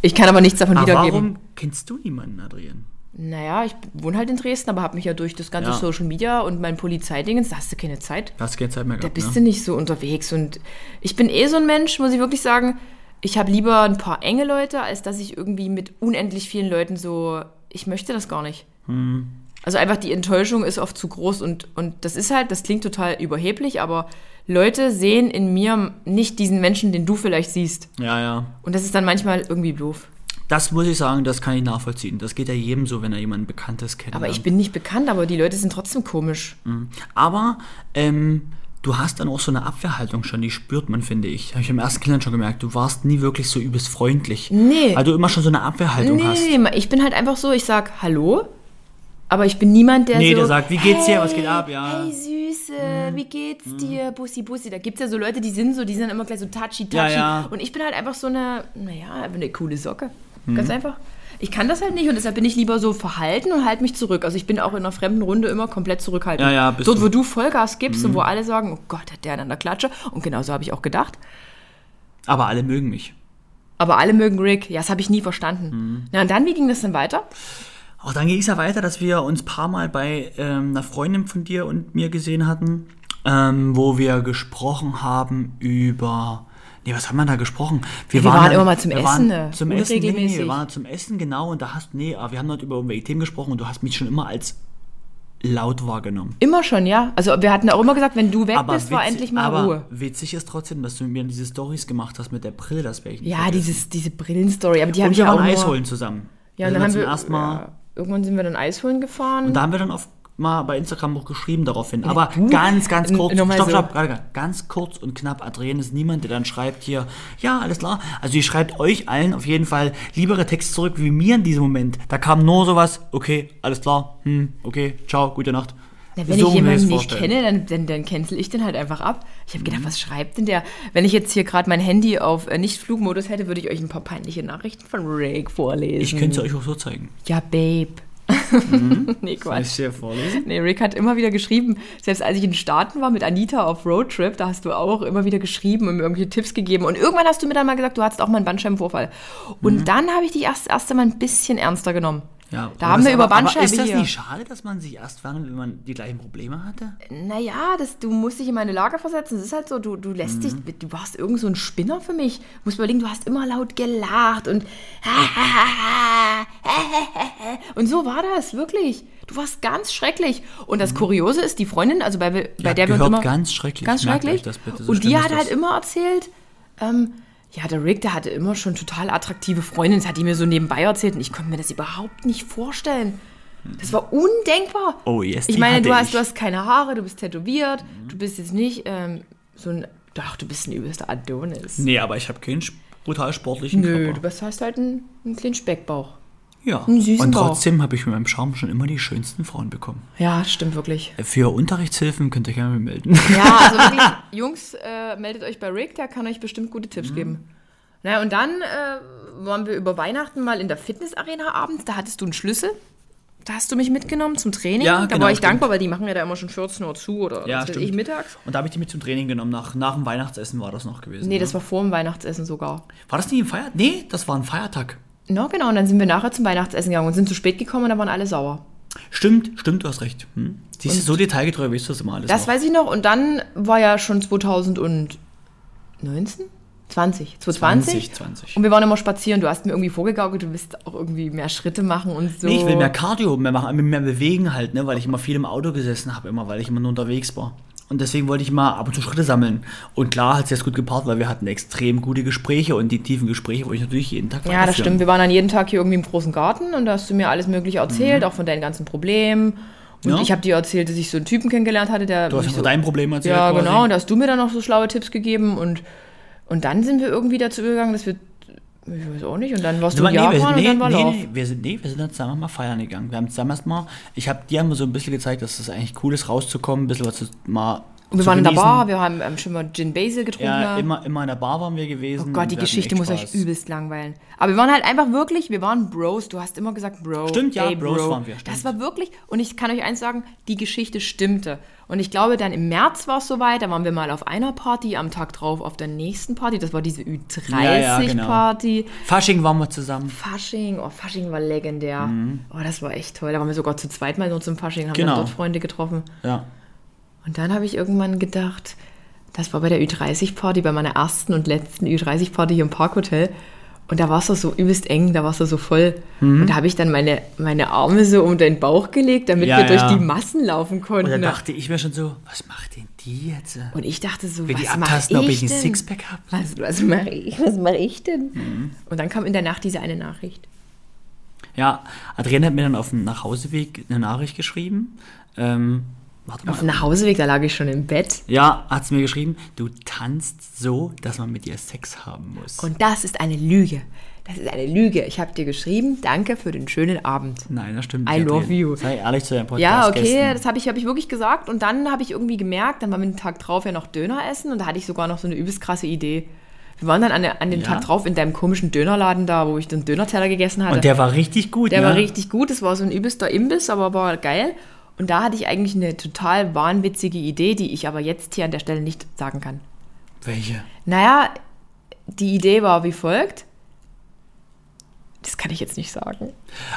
Ich kann aber nichts davon Aber wiedergeben. warum kennst du niemanden, Adrian? Naja, ich wohne halt in Dresden, aber habe mich ja durch das ganze Ja. Social Media und mein Polizeidingens, da hast du keine Zeit. Du hast keine Zeit mehr Da gehabt, bist ne? du nicht so unterwegs. Und ich bin eh so ein Mensch, muss ich wirklich sagen. Ich habe lieber ein paar enge Leute, als dass ich irgendwie mit unendlich vielen Leuten so. Ich möchte das gar nicht. Hm. Also einfach die Enttäuschung ist oft zu groß und, und das ist halt, das klingt total überheblich, aber Leute sehen in mir nicht diesen Menschen, den du vielleicht siehst. Ja, ja. Und das ist dann manchmal irgendwie doof. Das muss ich sagen, das kann ich nachvollziehen. Das geht ja jedem so, wenn er jemanden Bekanntes kennt. Aber ich bin nicht bekannt, aber die Leute sind trotzdem komisch. Aber ähm, du hast dann auch so eine Abwehrhaltung schon, die spürt man, finde ich. Habe ich im ersten Kennenlernen schon gemerkt. Du warst nie wirklich so übelst freundlich. Nee. Weil du immer schon so eine Abwehrhaltung Nee, hast. nee, nee, ich bin halt einfach so, ich sag Hallo, aber ich bin niemand, der Nee, so... der sagt, wie geht's dir, was geht ab, ja. Hey, Süße, wie geht's dir, Bussi, Bussi. Da gibt's ja so Leute, die sind so, die sind immer gleich so touchy, touchy. Ja, ja. Und ich bin halt einfach so eine, naja, eine coole Socke. Mhm. Ganz einfach. Ich kann das halt nicht und deshalb bin ich lieber so verhalten und halte mich zurück. Also ich bin auch in einer fremden Runde immer komplett zurückhaltend. Ja, ja, bist Dort, du. Mhm. wo du Vollgas gibst und wo alle sagen, oh Gott, hat der an der Klatsche. Und genauso habe ich auch gedacht. Aber alle mögen mich. Aber alle mögen Rick. Ja, das habe ich nie verstanden. Mhm. Na und dann, wie ging das dann weiter? Auch dann ging es ja weiter, dass wir uns ein paar Mal bei ähm, einer Freundin von dir und mir gesehen hatten, ähm, wo wir gesprochen haben über. Nee, was haben wir da gesprochen? wir waren dann- immer mal zum wir Essen, waren ne? Zum Essen, nee, wir waren zum Essen, genau, und da hast, nee, aber wir haben dort über irgendwelche Themen gesprochen und du hast mich schon immer als laut wahrgenommen. Immer schon, ja. Also wir hatten auch immer gesagt, wenn du weg bist, war witzig- endlich mal aber Ruhe. witzig ist trotzdem, dass du mit mir diese Stories gemacht hast mit der Brille, das werde ich nicht Ja, vergessen. dieses, diese Brillenstory, aber die habe Und ich wir auch waren Eis holen zusammen. Ja, Da dann haben wir zum ersten Mal ja, irgendwann sind wir dann Eis holen gefahren. Und da haben wir dann oft mal bei Instagram auch geschrieben daraufhin. Aber du? ganz, ganz N- kurz. nochmal Stopp, so. stopp, gerade, gerade. Ganz kurz und knapp. Adrian ist niemand, der dann schreibt hier, ja, alles klar. Also ihr schreibt euch allen auf jeden Fall liebere Texte zurück wie mir in diesem Moment. Da kam nur sowas, okay, alles klar, hm, okay, ciao, gute Nacht. Na, wenn So ich jemanden nicht kenne, dann, dann, dann cancel ich den halt einfach ab. Ich habe Mhm. gedacht, was schreibt denn der? Wenn ich jetzt hier gerade mein Handy auf äh, Nicht-Flugmodus hätte, würde ich euch ein paar peinliche Nachrichten von Rick vorlesen. Ich könnte es euch auch so zeigen. Ja, Babe. nee, Soll ich Quatsch. dir vorlesen? Nee, Rick hat immer wieder geschrieben, selbst als ich in den Staaten war mit Anita auf Roadtrip, da hast du auch immer wieder geschrieben und mir irgendwelche Tipps gegeben. Und irgendwann hast du mir dann mal gesagt, du hattest auch mal einen Bandscheibenvorfall. Und Mhm. dann habe ich dich erst, erst einmal ein bisschen ernster genommen. Ja, Da haben wir über aber Bandscheibe Ist das hier. nicht schade, dass man sich erst warnt, wenn man die gleichen Probleme hatte? Naja, das, du musst dich in meine Lage versetzen. Es ist halt so, du, du lässt dich, du warst irgend so ein Spinner für mich. Du musst überlegen, du hast immer laut gelacht und und so war das, wirklich. Du warst ganz schrecklich. Und das Kuriose ist, die Freundin, also bei, bei Ja, der wir uns immer... ganz schrecklich. Ganz schrecklich. bitte, so und die hat halt immer erzählt, ähm, ja, der Rick, der hatte immer schon total attraktive Freundinnen. Das hat die mir so nebenbei erzählt und ich konnte mir das überhaupt nicht vorstellen. Das war undenkbar. Oh, yes, Ich meine, du hast, ich. du hast keine Haare, du bist tätowiert, du bist jetzt nicht ähm, so ein. Doch, du bist ein übelster Adonis. Nee, aber ich habe keinen brutal sportlichen Nö, Körper. du bist, hast halt einen, einen kleinen Speckbauch. Ja. einen süßen Und trotzdem habe ich mit meinem Charme schon immer die schönsten Frauen bekommen. Ja, stimmt wirklich. Für Unterrichtshilfen könnt ihr gerne melden. Ja, also wirklich, Jungs, äh, meldet euch bei Rick, der kann euch bestimmt gute Tipps Mhm. geben. Naja, und dann äh, waren wir über Weihnachten mal in der Fitnessarena abends, da hattest du einen Schlüssel. Da hast du mich mitgenommen zum Training. Ja, da genau, war ich stimmt. dankbar, weil die machen ja da immer schon 14 Uhr zu oder Ja, stimmt. ich mittags. Und da habe ich die mit zum Training genommen. Nach, nach dem Weihnachtsessen war das noch gewesen. Nee, ne? das war vor dem Weihnachtsessen sogar. War das nicht ein Feiertag? Nee, das war ein Feiertag. Na genau, und dann sind wir nachher zum Weihnachtsessen gegangen und sind zu spät gekommen und da waren alle sauer. Stimmt, stimmt, du hast recht. Hm? Siehst du, so detailgetreu weißt du das immer alles Das noch. weiß ich noch. Und dann war ja schon 2019? 20? 2020? 2020. Und wir waren immer spazieren. Du hast mir irgendwie vorgegaukelt, du willst auch irgendwie mehr Schritte machen und so. Nee, ich will mehr Cardio, mehr machen, mehr bewegen halt, ne, weil ich immer viel im Auto gesessen habe, immer, weil ich immer nur unterwegs war. Und deswegen wollte ich mal ab und zu Schritte sammeln. Und klar hat es jetzt gut gepaart, weil wir hatten extrem gute Gespräche und die tiefen Gespräche wollte ich natürlich jeden Tag Ja, das stimmt. Wir waren dann jeden Tag hier irgendwie im großen Garten und da hast du mir alles Mögliche erzählt, auch von deinen ganzen Problemen. Und Mhm. Ja. ich habe dir erzählt, dass ich so einen Typen kennengelernt hatte, der. Du hast ja so, dein Problem erzählt. Ja, quasi. genau. Und da hast du mir dann noch so schlaue Tipps gegeben und, und dann sind wir irgendwie dazu übergegangen, dass wir. Ich weiß auch nicht. Und dann warst du in nee, wir Japan sind, und nee, dann war nee, Lauf. nee, wir sind, nee, wir sind dann zusammen mal feiern gegangen. Wir haben zusammen erstmal, ich habe dir haben so ein bisschen gezeigt, dass es eigentlich cool ist, rauszukommen, ein bisschen was zu, mal Und wir waren in der. Bar, wir haben ähm, schon mal Gin Basil getrunken. Ja, immer, immer in der Bar waren wir gewesen. Oh Gott, die Geschichte muss Spaß. euch übelst langweilen. Aber wir waren halt einfach wirklich, wir waren Bros. Du hast immer gesagt Bro. Stimmt, ja, ey, Bros Bro. waren wir, stimmt. Das war wirklich, und ich kann euch eins sagen, die Geschichte stimmte. Und ich glaube, dann im März war es soweit, da waren wir mal auf einer Party, am Tag drauf auf der nächsten Party. Das war diese Ja, ja, genau. Ü30-Party. Fasching waren wir zusammen. Fasching, oh, Fasching war legendär. Oh, das war echt toll. Da waren wir sogar zu zweit mal nur zum Fasching, haben Mhm. Genau. dort Freunde getroffen. Ja. Und dann habe ich irgendwann gedacht, das war bei der Ü30-Party, bei meiner ersten und letzten Ü30-Party hier im Parkhotel. Und da war es doch so übelst eng, da war es doch so voll. Mhm. Und da habe ich dann meine, meine Arme so um deinen Bauch gelegt, damit Ja, wir durch ja. die Massen laufen Und konnten. dann dachte ich mir schon so, was macht denn die jetzt? Und ich dachte so, Will die was mache abtasten, ob ich ich ein denn? Sixpack habe? Was, was mache ich, was mache ich denn? Mhm. Und dann kam in der Nacht diese eine Nachricht. Ja, Adrienne hat mir dann auf dem Nachhauseweg eine Nachricht geschrieben. Ähm, warte mal. Auf dem Nachhauseweg, da lag ich schon im Bett. Ja, hat sie mir geschrieben, du tanzt so, dass man mit dir Sex haben muss. Und das ist eine Lüge. Das ist eine Lüge. Ich habe dir geschrieben, danke für den schönen Abend. Nein, das stimmt I nicht. love you. Sei ehrlich zu deinem Podcast. Ja, okay, das habe ich, hab ich wirklich gesagt. Und dann habe ich irgendwie gemerkt, dann waren wir den Tag drauf ja noch Döner essen und da hatte ich sogar noch so eine übelst krasse Idee. Wir waren dann an, an dem Ja. Tag drauf in deinem komischen Dönerladen da, wo ich den Dönerteller gegessen hatte. Und der war richtig gut, Der ne? war richtig gut, es war so ein übelster Imbiss, aber war geil. Und da hatte ich eigentlich eine total wahnwitzige Idee, die ich aber jetzt hier an der Stelle nicht sagen kann. Welche? Naja, die Idee war wie folgt. Das kann ich jetzt nicht sagen.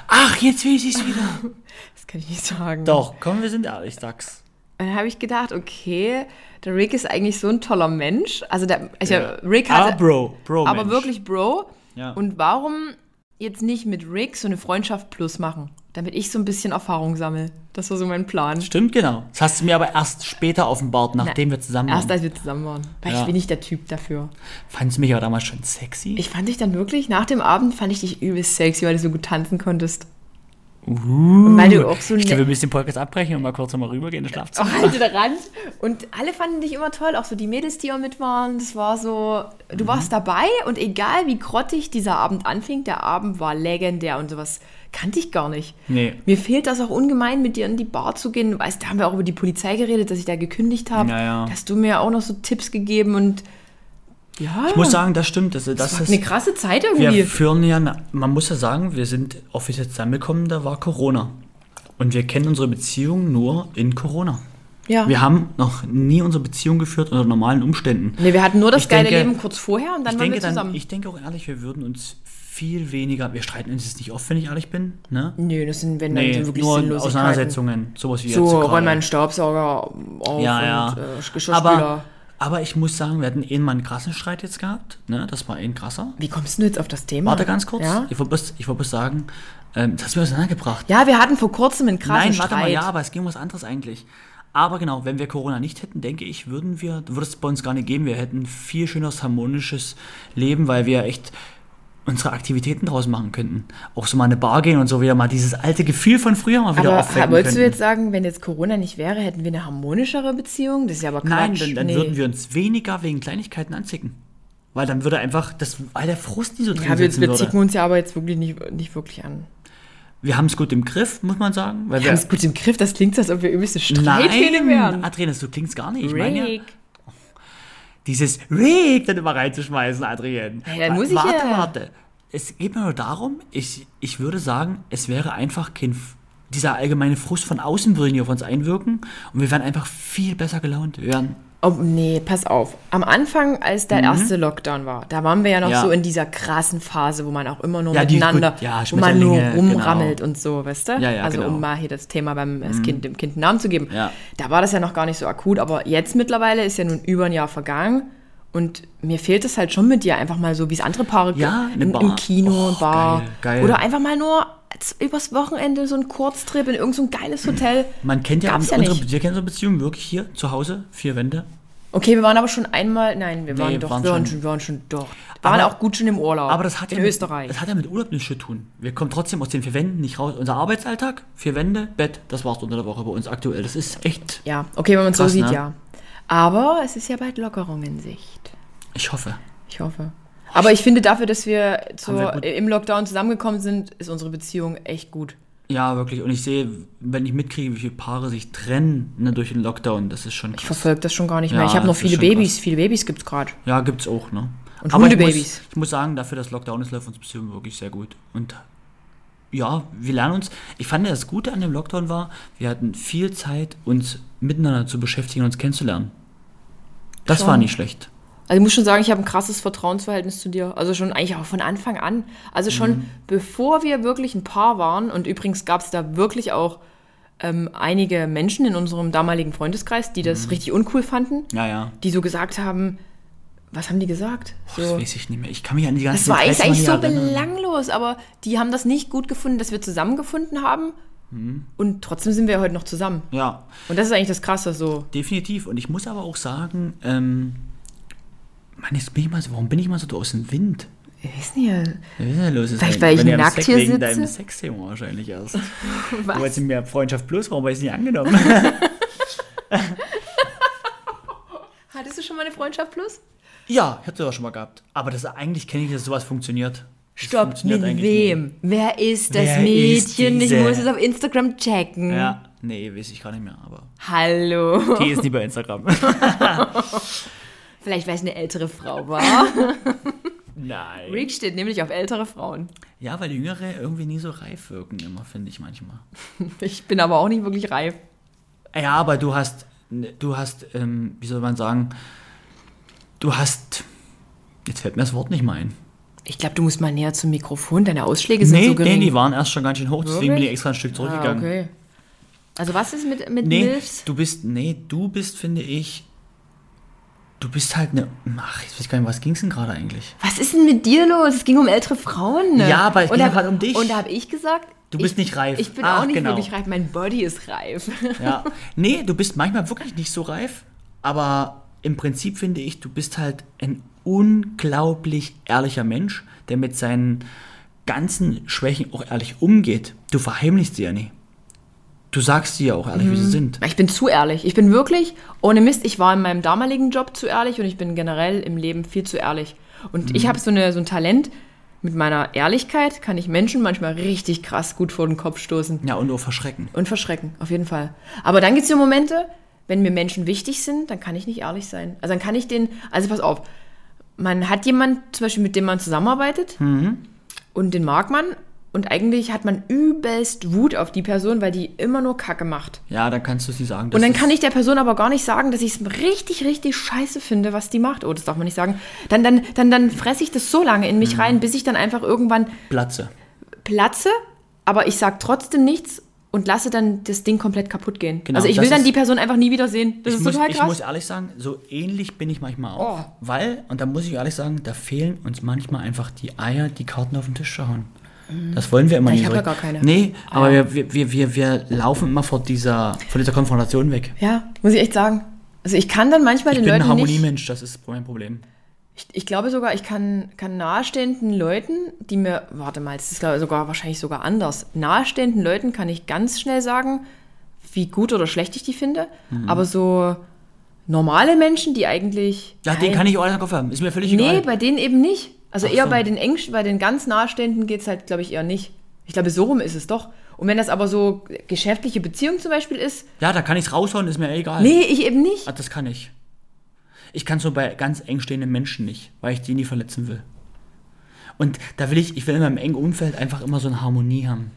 Ach, jetzt weiß ich's wieder. Das kann ich nicht sagen. Doch, komm, wir sind ehrlich, sag's. Und dann habe ich gedacht, okay, der Rick ist eigentlich so ein toller Mensch. Also der, also Ja. Rick Ah, hat, Bro, Bro, aber Mensch. wirklich Bro. Ja. Und warum jetzt nicht mit Rick so eine Freundschaft plus machen? Damit ich so ein bisschen Erfahrung sammle. Das war so mein Plan. Stimmt, genau. Das hast du mir aber erst später offenbart, nachdem wir zusammen Erst waren. als wir zusammen waren. Weil Ja. ich bin nicht der Typ dafür. Fandst du mich aber damals schon sexy? Ich fand dich dann wirklich, nach dem Abend fand ich dich übelst sexy, weil du so gut tanzen konntest. Und weil du auch so Ich glaube, wir müssen den Podcast abbrechen und mal kurz nochmal rübergehen ins oh, Schlafzimmer. halte der Rand. Und alle fanden dich immer toll, auch so die Mädels, die auch mit waren. Das war so, du Mhm. warst dabei und egal wie grottig dieser Abend anfing, der Abend war legendär und sowas kannte ich gar nicht. Nee. Mir fehlt das auch ungemein, mit dir in die Bar zu gehen. Weißt, da haben wir auch über die Polizei geredet, dass ich da gekündigt habe. Ja, ja. Da hast du mir auch noch so Tipps gegeben und ja, Ich muss sagen, das stimmt. Das, das, das war ist, eine krasse Zeit irgendwie. wir führen ja, man muss ja sagen, wir sind offiziell zusammengekommen, da war Corona. Und wir kennen unsere Beziehung nur in Corona. ja. Wir haben noch nie unsere Beziehung geführt unter normalen Umständen. nee, wir hatten nur das Ich geile denke- Leben kurz vorher und dann waren wir zusammen. dann, ich denke auch ehrlich, wir würden uns viel weniger, wir streiten uns jetzt nicht oft, wenn ich ehrlich bin, ne? Nö, das sind, wenn dann Nee, so wirklich nur. Auseinandersetzungen, sowas wie So, jetzt räum gerade. meinen Staubsauger auf Ja, ja. und äh, Geschirrspüler. aber, aber ich muss sagen, wir hatten eh mal einen krassen Streit jetzt gehabt, ne? Das war eh ein krasser. Wie kommst du jetzt auf das Thema? Warte ganz kurz. Ja, Ich wollte bloß, ich wollte bloß sagen, ähm, das hast du mir auseinandergebracht. ja wir hatten vor kurzem einen krassen Nein, warte Streit. mal, ja, aber es ging um was anderes eigentlich. Aber genau, wenn wir Corona nicht hätten, denke ich, würden wir, würde es bei uns gar nicht geben. Wir hätten ein viel schöneres, harmonisches Leben, weil wir echt unsere Aktivitäten draus machen könnten. Auch so mal eine Bar gehen und so wieder mal dieses alte Gefühl von früher mal wieder aber aufwecken wolltest du jetzt sagen, wenn jetzt Corona nicht wäre, hätten wir eine harmonischere Beziehung? Das ist ja aber Quatsch. Nein, dann, dann nee. würden wir uns weniger wegen Kleinigkeiten anzicken. Weil dann würde einfach, das, weil der Frust nie so drin Ja, wir, sitzen wir würde. zicken uns ja aber jetzt wirklich nicht, nicht wirklich an. Wir haben es gut im Griff, muss man sagen. Weil Wir haben es gut im Griff, das klingt so, als ob wir übelste Streithähne Nein, wären. Adrian, so klingt's gar nicht. Ich meine ja. Dieses Rick dann immer reinzuschmeißen, Adrian. Ja, muss ich warte, ja- warte. Es geht mir nur darum, ich, ich würde sagen, es wäre einfach kein, dieser allgemeine Frust von außen würde nicht auf uns einwirken und wir wären einfach viel besser gelaunt. Wir wären, Oh, nee, pass auf. Am Anfang, als der erste Lockdown war, da waren wir ja noch Mhm. Ja. so in dieser krassen Phase, wo man auch immer nur Ja, die- miteinander, gut, ja, wo man nur Schmetterlinge, rumrammelt genau. und so, weißt du? Also genau. Mhm. um mal hier das Thema beim das kind, dem Kind einen Namen zu geben. Ja. Da war das ja noch gar nicht so akut, aber jetzt mittlerweile ist ja nun über ein Jahr vergangen und mir fehlt es halt schon mit dir einfach mal so, wie es andere Paare Ja, im, im Kino, Och, Bar geil, geil. oder einfach mal nur übers Wochenende so ein Kurztrip in irgendein so geiles Hotel. man kennt ja, Gab's ja unsere, nicht. wir kennen unsere Beziehung wirklich hier zu Hause, vier Wände. Okay, wir waren aber schon einmal, nein, wir Nee, waren doch, waren wir waren schon- wir waren schon doch. Wir waren auch gut schon im Urlaub. Aber das hat in ja mit, Österreich. Das hat ja mit Urlaub nichts zu tun. Wir kommen trotzdem aus den vier Wänden nicht raus. Unser Arbeitsalltag, vier Wände, Bett, das war's unter der Woche bei uns aktuell. Das ist echt, ja, okay, wenn man es so sieht, ne? ja. Aber es ist ja bald Lockerung in Sicht. ich hoffe. Ich hoffe. Aber ich finde dafür, dass wir, zur, wir im Lockdown zusammengekommen sind, ist unsere Beziehung echt gut. Ja, wirklich. Und ich sehe, wenn ich mitkriege, wie viele Paare sich trennen ne, durch den Lockdown, das ist schon Ich krass. verfolge das schon gar nicht mehr. Ja, Ich habe noch viele Babys. krass. Viele Babys gibt es gerade. Ja, gibt's auch, ne? Und Aber ich muss, ich muss sagen, dafür, dass Lockdown ist, läuft unsere Beziehung wirklich sehr gut. Und ja, wir lernen uns. Ich fand, das Gute an dem Lockdown war, wir hatten viel Zeit, uns miteinander zu beschäftigen und uns kennenzulernen. Das Schon. war nicht schlecht. Also ich muss schon sagen, ich habe ein krasses Vertrauensverhältnis zu dir. Also schon eigentlich auch von Anfang an. Also schon Mhm. bevor wir wirklich ein Paar waren. Und übrigens gab es da wirklich auch ähm, einige Menschen in unserem damaligen Freundeskreis, die Mhm. das richtig uncool fanden. Ja, ja. Die so gesagt haben, was haben die gesagt? Das So, weiß ich nicht mehr. Ich kann mich an die ganzen das war eigentlich, so erinnern. belanglos, aber die haben das nicht gut gefunden, dass wir zusammengefunden haben. Mhm. Und trotzdem sind wir heute noch zusammen. Ja, Und das ist eigentlich das Krasse so. definitiv. Und ich muss aber auch sagen, ähm, Mann, jetzt bin ich mal so, warum bin ich mal so aus dem Wind? Ich weiß nicht. Was ist denn los? Ist Vielleicht, weil ich nackt hier wegen sitze? deinem Sexthema wahrscheinlich erst. Was? Du wolltest mir Freundschaft plus, warum habe ich es nicht angenommen? Hattest du schon mal eine Freundschaft plus? ja, ich hatte das auch schon mal gehabt. Aber das eigentlich kenne ich, dass sowas funktioniert. Das Stopp, funktioniert mit wem? Wer ist das Wer ist Mädchen? Ich diese- muss es auf Instagram checken. Ja, nee, weiß ich gar nicht mehr. Aber Hallo. die ist nie bei Instagram. Vielleicht, weil es eine ältere Frau war. Nein. Rick steht nämlich auf ältere Frauen. Ja, weil Jüngere irgendwie nie so reif wirken, immer, finde ich manchmal. Ich bin aber auch nicht wirklich reif. Ja, aber du hast, du hast, ähm, wie soll man sagen, du hast, jetzt fällt mir das Wort nicht mehr ein. Ich glaube, du musst mal näher zum Mikrofon. Deine Ausschläge sind Nee, so nee, gering. die waren erst schon ganz schön hoch, deswegen bin Wirklich? ich extra ein Stück ah, zurückgegangen. okay. Also was ist mit, mit Nee, Milfs? du bist, nee, du bist, finde ich, du bist halt eine, ach, ich weiß gar nicht, was ging's denn gerade eigentlich? Was ist denn mit dir los? Es ging um ältere Frauen. Ne? Ja, aber es Und ging da- gerade um dich. Und da habe ich gesagt, Du bist ich, nicht reif. Ich bin Ach, auch nicht genau. wirklich reif. Mein Body ist reif. Ja, nee, du bist manchmal wirklich nicht so reif, aber im Prinzip finde ich, du bist halt ein unglaublich ehrlicher Mensch, der mit seinen ganzen Schwächen auch ehrlich umgeht, du verheimlichst sie ja nie. Du sagst sie ja auch ehrlich, wie sie sind. Ich bin zu ehrlich. Ich bin wirklich, ohne Mist, ich war in meinem damaligen Job zu ehrlich und ich bin generell im Leben viel zu ehrlich. Und ich habe so, eine, so ein Talent, mit meiner Ehrlichkeit kann ich Menschen manchmal richtig krass gut vor den Kopf stoßen. Ja, und auch verschrecken. Und verschrecken, auf jeden Fall. Aber dann gibt es so Momente, wenn mir Menschen wichtig sind, dann kann ich nicht ehrlich sein. Also dann kann ich den, also pass auf, man hat jemanden zum Beispiel, mit dem man zusammenarbeitet und den mag man und eigentlich hat man übelst Wut auf die Person, weil die immer nur Kacke macht. Ja, dann kannst du sie sagen. Und dann kann ich der Person aber gar nicht sagen, dass ich es richtig, richtig scheiße finde, was die macht. Oh, das darf man nicht sagen. Dann, dann, dann, dann fresse ich das so lange in mich rein, bis ich dann einfach irgendwann Platze. platze, aber ich sag trotzdem nichts und lasse dann das Ding komplett kaputt gehen. Genau, also ich will dann ist- die Person einfach nie wieder sehen. Das ich, ist muss, total ich krass. muss ehrlich sagen, so ähnlich bin ich manchmal auch. Oh. Weil, und da muss ich ehrlich sagen, da fehlen uns manchmal einfach die Eier, die Karten auf den Tisch zu hauen. Das wollen wir immer Ja, nicht. ich hab ja gar keine. Nee, aber Eier. wir, wir, wir, wir laufen immer vor dieser, vor dieser Konfrontation weg. ja, muss ich echt sagen. Also ich kann dann manchmal Ich den bin ein Leuten nicht... Harmoniemensch, das ist mein Problem. Ich, ich glaube sogar, ich kann, kann nahestehenden Leuten, die mir, warte mal, das ist ich sogar wahrscheinlich sogar anders. Nahestehenden Leuten kann ich ganz schnell sagen, wie gut oder schlecht ich die finde. Mhm. Aber so normale Menschen, die eigentlich. Ja, den Nein, kann ich auch alles im Kopf haben. Ist mir völlig Nee, egal. bei denen eben nicht. Also Ach eher so. bei den eng, bei den ganz nahestehenden geht es halt, glaube ich, eher nicht. Ich glaube, so rum ist es doch. Und wenn das aber so geschäftliche Beziehung zum Beispiel ist, Ja, da kann ich es raushauen, ist mir egal. nee, ich eben nicht. Ah, das kann ich. Ich kann es nur bei ganz eng stehenden Menschen nicht, weil ich die nie verletzen will. Und da will ich, ich will in meinem engen Umfeld einfach immer so eine Harmonie haben.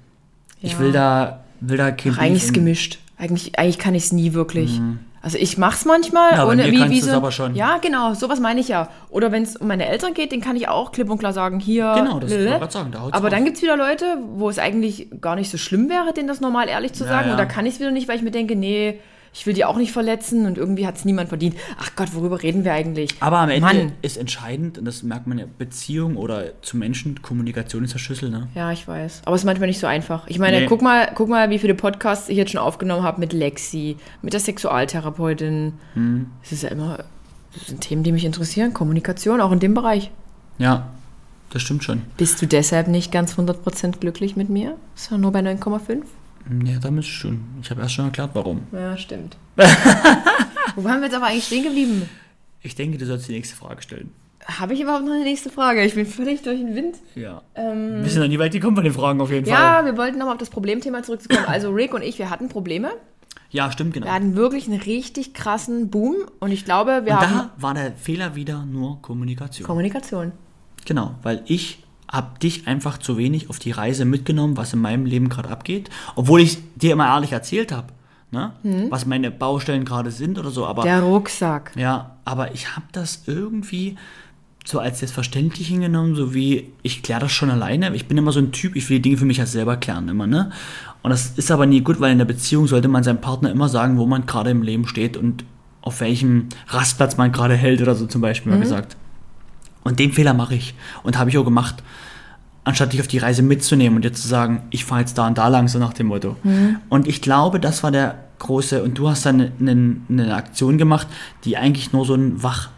Ich Ja. will da, will da kein Ach, eigentlich ist gemischt. Eigentlich, eigentlich kann ich es nie wirklich. Also ich mach's manchmal. Ja, ohne wie, wie so. aber schon. Ja, genau, sowas meine ich ja. Oder wenn es um meine Eltern geht, den kann ich auch klipp und klar sagen, hier. Genau, das wollte ich sagen, da haut's Aber raus. dann gibt's wieder Leute, wo es eigentlich gar nicht so schlimm wäre, denen das normal ehrlich zu Ja, sagen. ja. Und da kann ich es wieder nicht, weil ich mir denke, nee, ich will die auch nicht verletzen und irgendwie hat's niemand verdient. Ach Gott, worüber reden wir eigentlich? Aber am Ende Mann. ist entscheidend, und das merkt man ja, Beziehung oder zu Menschen, Kommunikation ist der Schlüssel, ne? Ja, ich weiß. Aber es ist manchmal nicht so einfach. Ich meine, Nee. guck, mal, guck mal, wie viele Podcasts ich jetzt schon aufgenommen habe mit Lexi, mit der Sexualtherapeutin. Hm. Es ist ja immer, das sind Themen, die mich interessieren. Kommunikation, auch in dem Bereich. Ja, das stimmt schon. Bist du deshalb nicht ganz 100% glücklich mit mir? Ist ja nur bei 9,5? Ja, da müsste schon. Ich habe erst schon erklärt, warum. Ja, stimmt. Wo waren wir jetzt aber eigentlich stehen geblieben? Ich denke, du sollst die nächste Frage stellen. Habe ich überhaupt noch eine nächste Frage? Ich bin völlig durch den Wind. Ja. Wir sind noch nie weit gekommen bei den Fragen auf jeden Ähm. Ja, Fall. wir wollten nochmal auf das Problemthema zurückzukommen. Also Rick und ich, wir hatten Probleme. Ja, stimmt, genau. Wir hatten wirklich einen richtig krassen Boom und ich glaube, wir Und haben da war der Fehler wieder nur Kommunikation. Kommunikation. Genau, weil ich habe dich einfach zu wenig auf die Reise mitgenommen, was in meinem Leben gerade abgeht, obwohl ich dir immer ehrlich erzählt habe, ne? was meine Baustellen gerade sind oder so, aber Der Rucksack. ja, aber ich habe das irgendwie so als selbstverständlich hingenommen, so wie ich kläre das schon alleine. Ich bin immer so ein Typ, ich will die Dinge für mich ja selber klären immer, ne? Und das ist aber nie gut, weil in der Beziehung sollte man seinem Partner immer sagen, wo man gerade im Leben steht und auf welchem Rastplatz man gerade hält oder so zum Beispiel mal gesagt. Und den Fehler mache ich und habe ich auch gemacht, anstatt dich auf die Reise mitzunehmen und dir zu sagen, ich fahre jetzt da und da lang, so nach dem Motto. Und ich glaube, das war der große, und du hast dann eine, eine, eine Aktion gemacht, die eigentlich nur so ein Wach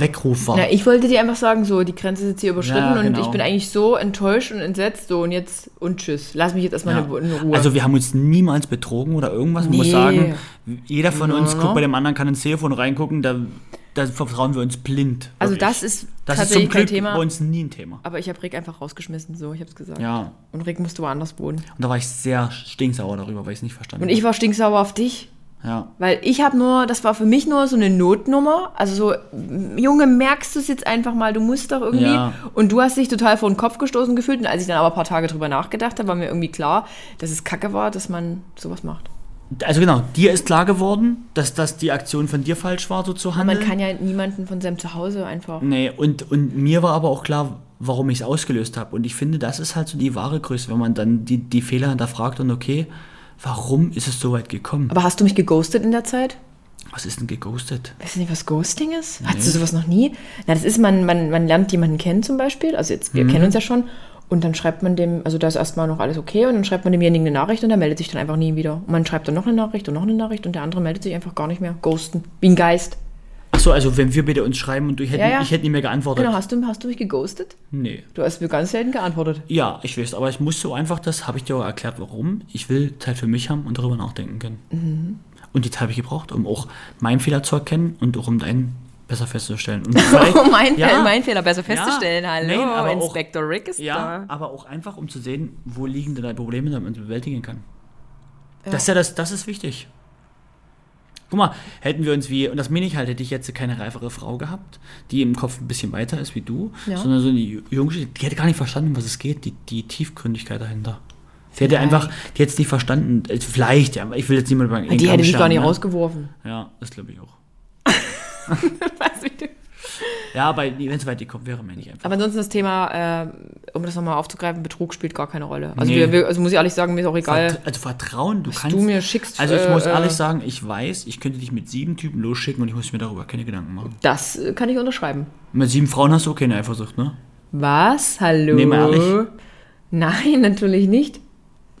Weckruf war. Ja, ich wollte dir einfach sagen, so, die Grenze ist jetzt hier überschritten Ja, und genau. ich bin eigentlich so enttäuscht und entsetzt, so, und jetzt, und tschüss. Lass mich jetzt erstmal Ja. in Ruhe. Also wir haben uns niemals betrogen oder irgendwas. Man muss sagen, jeder von uns No, no. guckt bei dem anderen, kann ins Telefon reingucken, da, da vertrauen wir uns blind. Also Wirklich. das ist das ist zum Glück Thema. bei uns nie ein Thema. aber ich habe Rick einfach rausgeschmissen, so, ich hab's gesagt. Ja, Und Rick musste woanders wohnen. und da war ich sehr stinksauer darüber, weil ich es nicht verstanden Und ich war stinksauer auf dich. Ja. Weil ich habe nur, das war für mich nur so eine Notnummer. Also so, Junge, merkst du es jetzt einfach mal, du musst doch irgendwie. Ja. Und du hast dich total vor den Kopf gestoßen gefühlt. Und als ich dann aber ein paar Tage drüber nachgedacht habe, war mir irgendwie klar, dass es kacke war, dass man sowas macht. Also genau, dir ist klar geworden, dass das die Aktion von dir falsch war, so zu handeln. Man kann ja niemanden von seinem Zuhause einfach. Nee, und, und mir war aber auch klar, warum ich es ausgelöst habe. Und ich finde, das ist halt so die wahre Größe, wenn man dann die, die Fehler hinterfragt und okay, warum ist es so weit gekommen? Aber hast du mich geghostet in der Zeit? Was ist denn geghostet? Weißt du nicht, was Ghosting ist? Hattest du sowas noch nie? Na, das ist, man, man, man lernt jemanden kennen zum Beispiel. Also jetzt, wir kennen uns ja schon. Und dann schreibt man dem, also da ist erstmal noch alles okay und dann schreibt man demjenigen eine Nachricht und der meldet sich dann einfach nie wieder. Und man schreibt dann noch eine Nachricht und noch eine Nachricht und der andere meldet sich einfach gar nicht mehr. Ghosten. Wie ein Geist. Ach so, also wenn wir beide uns schreiben und du hätten, Ja, ja. ich hätte nicht mehr geantwortet. Genau, hast du, hast du mich geghostet? Nee. Du hast mir ganz selten geantwortet. Ja, ich weiß, aber ich muss so einfach das, habe ich dir auch erklärt, warum. Ich will Zeit für mich haben und darüber nachdenken können. Mhm. Und die Zeit habe ich gebraucht, um auch meinen Fehler zu erkennen und auch um deinen besser festzustellen. Um meinen Ja. Fehler, meinen Fehler besser Ja. festzustellen. Hallo, Nein, aber auch- Inspector Rick ist Ja, da. aber auch einfach, um zu sehen, wo liegen denn deine Probleme, damit man sie bewältigen kann. Das ist ja das, das ist wichtig. Guck mal, hätten wir uns wie, und das meine ich halt, hätte ich jetzt keine reifere Frau gehabt, die im Kopf ein bisschen weiter ist wie du, Ja. sondern so eine Junge, die hätte gar nicht verstanden, um was es geht, die, die Tiefgründigkeit dahinter. Sie hätte einfach, die hätte es nicht verstanden, äh, vielleicht, ja, aber ich will jetzt niemand beim Die hätte mich gar nicht rausgeworfen. Ja, das glaube ich auch. Ja, wenn es weit kommt, wäre meine ich einfach. Aber ansonsten das Thema, äh, um das nochmal aufzugreifen, Betrug spielt gar keine Rolle. Also, Nee. wir, also muss ich ehrlich sagen, mir ist auch egal. Vert- also Vertrauen, du kannst. du mir schickst, Also ich muss äh, ehrlich äh, sagen, ich weiß, ich könnte dich mit sieben Typen losschicken und ich muss mir darüber keine Gedanken machen. Das äh, kann ich unterschreiben. Mit sieben Frauen hast du auch keine Eifersucht, ne? Was? Hallo? Nee, mal ehrlich. Nein, natürlich nicht.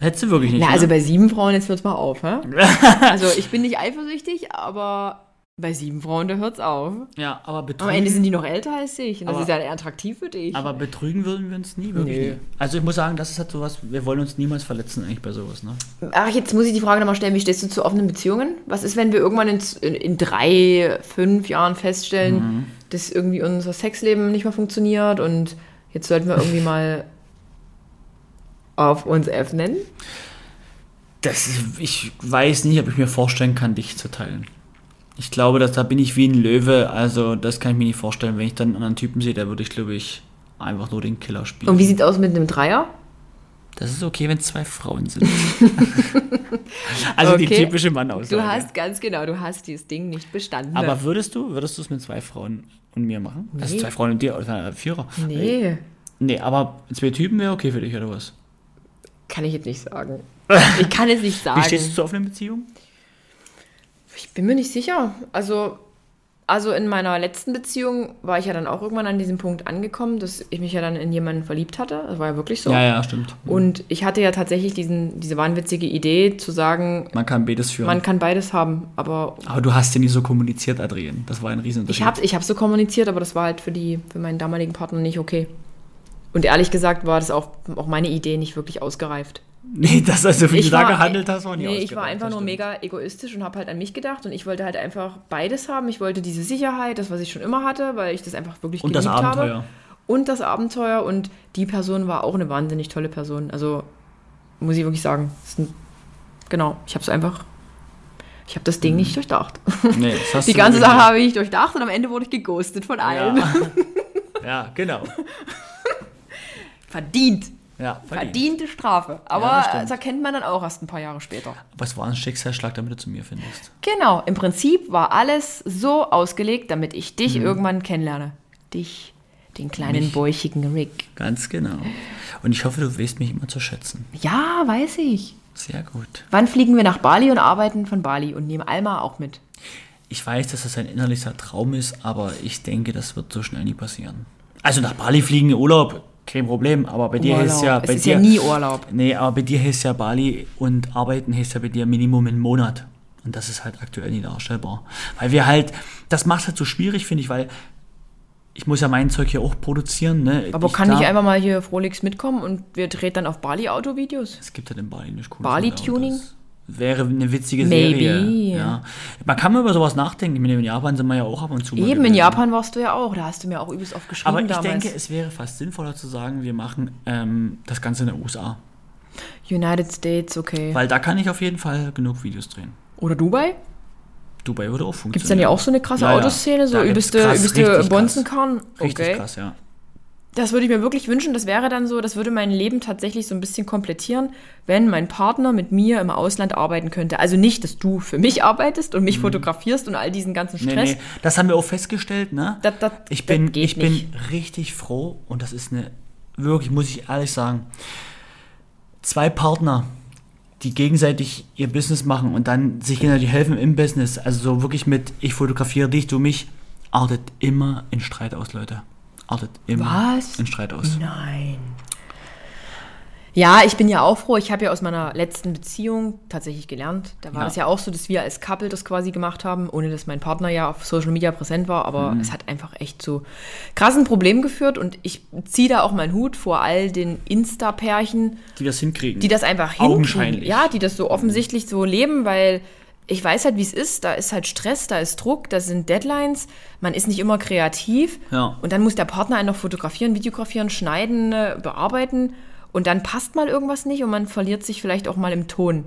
Hättest du wirklich nicht. Na, ne? also bei sieben Frauen, jetzt hört's mal auf, hä? Also ich bin nicht eifersüchtig, aber bei sieben Frauen, da hört's auf. ja, aber Am betrügen, Ende sind die noch älter als ich. Und das Aber- ist ja eher attraktiv für dich. aber betrügen würden wir uns nie, wirklich Nö. nie. Also ich muss sagen, das ist halt sowas, wir wollen uns niemals verletzen eigentlich bei sowas, ne? Ach, jetzt muss ich die Frage nochmal stellen, wie stehst du zu offenen Beziehungen? Was ist, wenn wir irgendwann in, in, in drei, fünf Jahren feststellen, Mhm. dass irgendwie unser Sexleben nicht mehr funktioniert und jetzt sollten wir irgendwie mal auf uns öffnen? Das, ich weiß nicht, ob ich mir vorstellen kann, dich zu teilen. Ich glaube, dass da bin ich wie ein Löwe, also das kann ich mir nicht vorstellen. Wenn ich dann einen anderen Typen sehe, da würde ich, glaube ich, einfach nur den Killer spielen. Und wie sieht's aus mit einem Dreier? Das ist okay, wenn es zwei Frauen sind. also die Okay. typische Mann-Aussage. Du hast ganz genau, du hast dieses Ding nicht bestanden. Aber würdest du, würdest du es mit zwei Frauen und mir machen? Also Nee. zwei Frauen und dir oder Vierer? nee, Nee, aber zwei Typen wäre okay für dich, oder was? kann ich jetzt nicht sagen. Ich kann es nicht sagen. Wie stehst du zu offenen Beziehungen? Ich bin mir nicht sicher. Also, also in meiner letzten Beziehung war ich ja dann auch irgendwann an diesem Punkt angekommen, dass ich mich ja dann in jemanden verliebt hatte. Das war ja wirklich so. Ja, ja, stimmt. Und ich hatte ja tatsächlich diesen, diese wahnwitzige Idee zu sagen, Man kann beides führen. man kann beides haben. Aber aber du hast ja nie so kommuniziert, Adrian. Das war ein ich Riesenunterschied. habe ich hab so kommuniziert, aber das war halt für, die, für meinen damaligen Partner nicht okay. Und ehrlich gesagt war das auch, auch meine Idee nicht wirklich ausgereift. Nee, das also, wie Ich du da war- gehandelt hast, war nie Nee, ich war einfach das nur stimmt. mega egoistisch und habe halt an mich gedacht und ich wollte halt einfach beides haben. Ich wollte diese Sicherheit, das, was ich schon immer hatte, weil ich das einfach wirklich Und das geliebt Abenteuer. habe. Und das Abenteuer und die Person war auch eine wahnsinnig tolle Person. Also muss ich wirklich sagen. ein, genau, ich habe es einfach, ich habe das Ding nicht durchdacht. Nee, das hast Die ganze Sache habe ich durchdacht und am Ende wurde ich geghostet von allen. Ja. ja, genau. Verdient. Ja, verdient. Verdiente Strafe. Aber Ja, das erkennt man dann auch erst ein paar Jahre später. Was war ein Schicksalsschlag, damit du zu mir findest? Genau, im Prinzip war alles so ausgelegt, damit ich dich Mhm. irgendwann kennenlerne. Dich, den kleinen Mich. bäuchigen Rick. Ganz genau. Und ich hoffe, du weißt mich immer zu schätzen. Ja, weiß ich. Sehr gut. Wann fliegen wir nach Bali und arbeiten von Bali und nehmen Alma auch mit? Ich weiß, dass das ein innerlicher Traum ist, aber ich denke, das wird so schnell nie passieren. Also nach Bali fliegen, Urlaub, kein Problem, aber bei dir Urlaub. ist ja... Es Bei ist dir, ja nie Urlaub. Nee, aber bei dir heißt ja Bali und Arbeiten heißt ja bei dir Minimum einen Monat. Und das ist halt aktuell nicht darstellbar. Weil wir halt, das macht es halt so schwierig, finde ich, weil ich muss ja mein Zeug hier auch produzieren. Ne? Aber ich, kann klar, ich einfach mal hier Frolix mitkommen und wir drehen dann auf Bali Autovideos? Es gibt halt in Bali nicht cool. Bali-Tuning? Wäre eine witzige Maybe. Serie. Ja. Man kann mal über sowas nachdenken. Ich meine, in Japan sind wir ja auch ab und zu mal Eben, in gewesen. Japan warst du ja auch. Da hast du mir auch übelst oft geschrieben Aber ich damals. denke, es wäre fast sinnvoller zu sagen, wir machen ähm, das Ganze in den USA. United States, okay. Weil da kann ich auf jeden Fall genug Videos drehen. Oder Dubai? Dubai würde auch funktionieren. Gibt es dann ja auch so eine krasse Ja. Autoszene, so übelste, übelste. Bonzenkarren? Richtig Okay. krass, ja. Das würde ich mir wirklich wünschen. Das wäre dann so, das würde mein Leben tatsächlich so ein bisschen komplettieren, wenn mein Partner mit mir im Ausland arbeiten könnte. Also nicht, dass du für mich arbeitest und mich fotografierst und all diesen ganzen Mhm. Nee, Stress. nee, das haben wir auch festgestellt, ne? Das- das- ich bin, ich bin nicht. richtig froh und das ist eine, wirklich, muss ich ehrlich sagen, zwei Partner, die gegenseitig ihr Business machen und dann sich gegenseitig helfen im Business, also so wirklich mit, ich fotografiere dich, du mich, artet immer in Streit aus, Leute. Artet immer Was? in Streit aus. Nein. Ja, ich bin ja auch froh. Ich habe ja aus meiner letzten Beziehung tatsächlich gelernt. Da war Ja. das ja auch so, dass wir als Couple das quasi gemacht haben, ohne dass mein Partner ja auf Social Media präsent war. Aber Mhm. es hat einfach echt zu krassen Problemen geführt. Und ich ziehe da auch meinen Hut vor all den Insta-Pärchen, Die das hinkriegen. die das einfach hinkriegen. Augenscheinlich. Ja, die das so offensichtlich so leben, weil ich weiß halt, wie es ist. Da ist halt Stress, da ist Druck, da sind Deadlines. Man ist nicht immer kreativ. Ja. Und dann muss der Partner einen noch fotografieren, videografieren, schneiden, äh, bearbeiten. Und dann passt mal irgendwas nicht und man verliert sich vielleicht auch mal im Ton.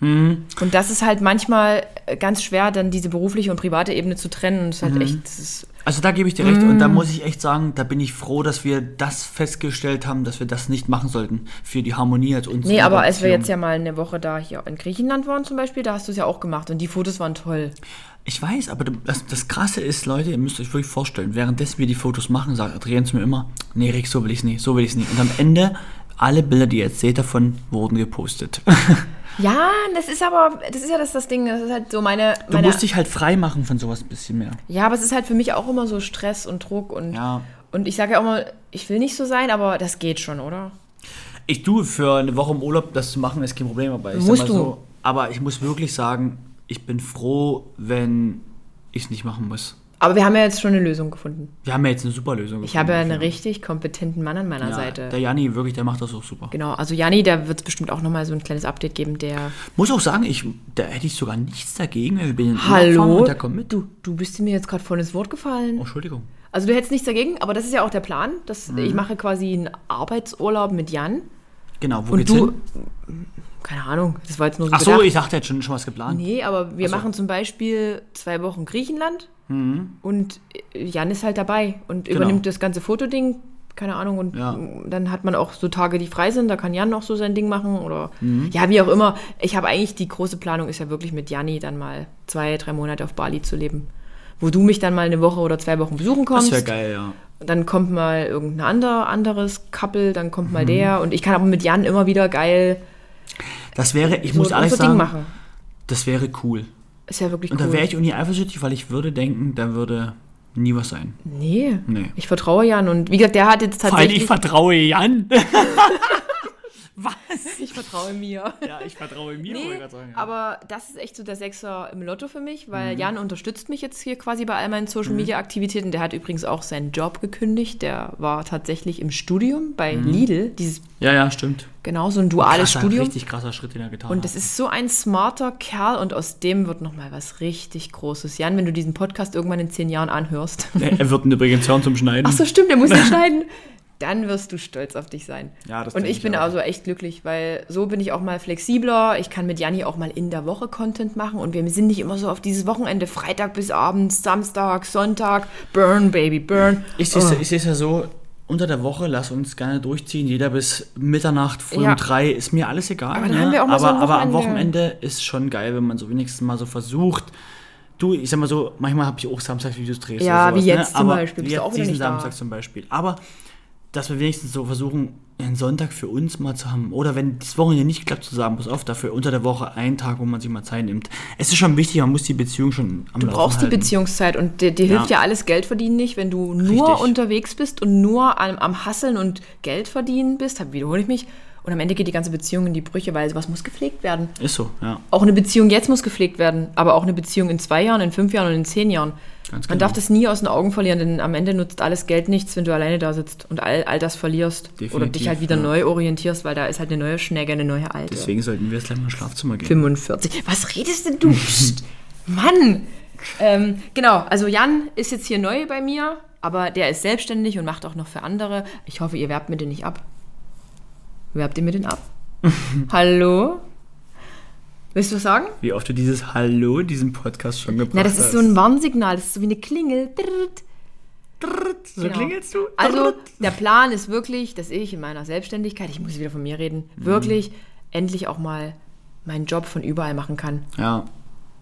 Mhm. Und das ist halt manchmal äh, ganz schwer, dann diese berufliche und private Ebene zu trennen. Es ist Mhm. halt echt, das ist, Also da gebe ich dir recht und da Mm. muss ich echt sagen, da bin ich froh, dass wir das festgestellt haben, dass wir das nicht machen sollten für die Harmonie als uns. Nee, aber als wir jetzt ja mal eine Woche da hier in Griechenland waren zum Beispiel, da hast du es ja auch gemacht und die Fotos waren toll. Ich weiß, aber das, das Krasse ist, Leute, ihr müsst euch wirklich vorstellen, währenddessen wir die Fotos machen, sagt Adrian zu mir immer, nee Rick, so will ich es nicht, so will ich es nicht. Und am Ende, alle Bilder, die ihr jetzt seht davon, wurden gepostet. Ja, das ist aber, das ist ja das, das Ding, das ist halt so meine, Du meine musst dich halt frei machen von sowas ein bisschen mehr. Ja, aber es ist halt für mich auch immer so Stress und Druck und, Ja. und ich sage ja auch mal, ich will nicht so sein, aber das geht schon, oder? Ich tue für eine Woche im Urlaub das zu machen, ist kein Problem, aber ich Musst sag mal du. so, aber ich muss wirklich sagen, ich bin froh, wenn ich es nicht machen muss. Aber wir haben ja jetzt schon eine Lösung gefunden. Wir haben ja jetzt eine super Lösung Ich habe ja einen richtig kompetenten Mann an meiner ja, Seite. Der Janni, wirklich, der macht das auch super. Genau, also Janni, da wird es bestimmt auch nochmal so ein kleines Update geben, der. Muss auch sagen, ich, da hätte ich sogar nichts dagegen, wir bin Hallo? und der kommt mit. Du, du bist mir jetzt gerade voll ins Wort gefallen. Oh, Entschuldigung. Also du hättest nichts dagegen, aber das ist ja auch der Plan. Dass Ich mache quasi einen Arbeitsurlaub mit Jan. Genau, wo Und geht's du. hin? Keine Ahnung, das war jetzt nur so. Ach so, gedacht. ich dachte, jetzt schon, schon was geplant. Nee, aber wir so. machen zum Beispiel zwei Wochen Griechenland Mhm. und Jan ist halt dabei und Genau. übernimmt das ganze Fotoding. Keine Ahnung, und Ja. dann hat man auch so Tage, die frei sind, da kann Jan auch so sein Ding machen oder Mhm. ja, wie auch immer. Ich habe eigentlich die große Planung ist ja wirklich mit Janni dann mal zwei, drei Monate auf Bali zu leben. Wo du mich dann mal eine Woche oder zwei Wochen besuchen Das kommst. wäre geil, ja. Dann kommt mal irgendein ander, anderes Couple, dann kommt Mhm. mal der. Und ich kann aber mit Jan immer wieder geil Das wäre, ich so muss ehrlich sagen, machen. das wäre cool. Ist ja wirklich Und cool. da wäre ich auch nie eifersüchtig, weil ich würde denken, da würde nie was sein. nee, Nee. ich vertraue Jan. Und wie gesagt, der hat jetzt Weil tatsächlich... ich vertraue Jan. was? ich vertraue mir. Ja, ich vertraue mir, Nee, wollte ich sagen, ja. aber das ist echt so der Sechser im Lotto für mich, weil Mhm. Jan unterstützt mich jetzt hier quasi bei all meinen Social Media Aktivitäten. Der hat übrigens auch seinen Job gekündigt. Der war tatsächlich im Studium bei Lidl. Dieses Ja, ja, stimmt. genau so ein duales Krasser, Studium. Richtig krasser Schritt, den er getan Und hat. das ist so ein smarter Kerl und aus dem wird noch mal was richtig Großes. Jan, wenn du diesen Podcast irgendwann in zehn Jahren anhörst. Er wird ihn übrigens hören zum Schneiden. Ach so, stimmt, der muss ihn schneiden. Dann wirst du stolz auf dich sein. Ja, das Und ich bin auch. also echt glücklich, weil so bin ich auch mal flexibler. Ich kann mit Janni auch mal in der Woche Content machen und wir sind nicht immer so auf dieses Wochenende, Freitag bis abends, Samstag, Sonntag, burn, baby, burn. Ich sehe es ich ja so, unter der Woche, lass uns gerne durchziehen. Jeder bis Mitternacht, früh Ja. um drei, ist mir alles egal. Aber ne? haben wir auch mal aber, so aber am Wochenende. Ist schon geil, wenn man so wenigstens mal so versucht. Du, ich sag mal so, manchmal habe ich auch Samstagsvideos drehst. Ja, sowas, wie jetzt ne? zum aber Beispiel, bist jetzt auch diesen nicht da. Samstag zum Beispiel. Aber, dass wir wenigstens so versuchen, einen Sonntag für uns mal zu haben. Oder wenn das Wochenende nicht klappt, zu sagen, pass auf, dafür unter der Woche einen Tag, wo man sich mal Zeit nimmt. Es ist schon wichtig, man muss die Beziehung schon am Du brauchst die Beziehungszeit und dir, dir Ja. hilft ja alles Geld verdienen nicht, wenn du nur Richtig. unterwegs bist und nur am, am Hasseln und Geld verdienen bist, hab- wiederhole ich mich. Und am Ende geht die ganze Beziehung in die Brüche, weil was muss gepflegt werden. Ist so, ja. Auch eine Beziehung jetzt muss gepflegt werden, aber auch eine Beziehung in zwei Jahren, in fünf Jahren und in zehn Jahren. Ganz Man genau. darf das nie aus den Augen verlieren, denn am Ende nutzt alles Geld nichts, wenn du alleine da sitzt und all, all das verlierst. oder Definitiv, dich halt wieder ja. neu orientierst, weil da ist halt eine neue Schnecke, eine neue alte. Deswegen sollten wir jetzt gleich mal ins Schlafzimmer gehen. 45. Was redest denn du? Psst. Mann! Ähm, genau, also Jan ist jetzt hier neu bei mir, aber der ist selbstständig und macht auch noch für andere. Ich hoffe, ihr werbt mir den nicht ab. Werbt ihr mir den ab? Hallo? Willst du was sagen? Wie oft du dieses Hallo in diesem Podcast schon gebracht Na, das ist hast. so ein Warnsignal, das ist so wie eine Klingel. Drrrt. So Genau. klingelst du? Also, der Plan ist wirklich, dass ich in meiner Selbstständigkeit, ich muss wieder von mir reden, Mhm. wirklich endlich auch mal meinen Job von überall machen kann. Ja.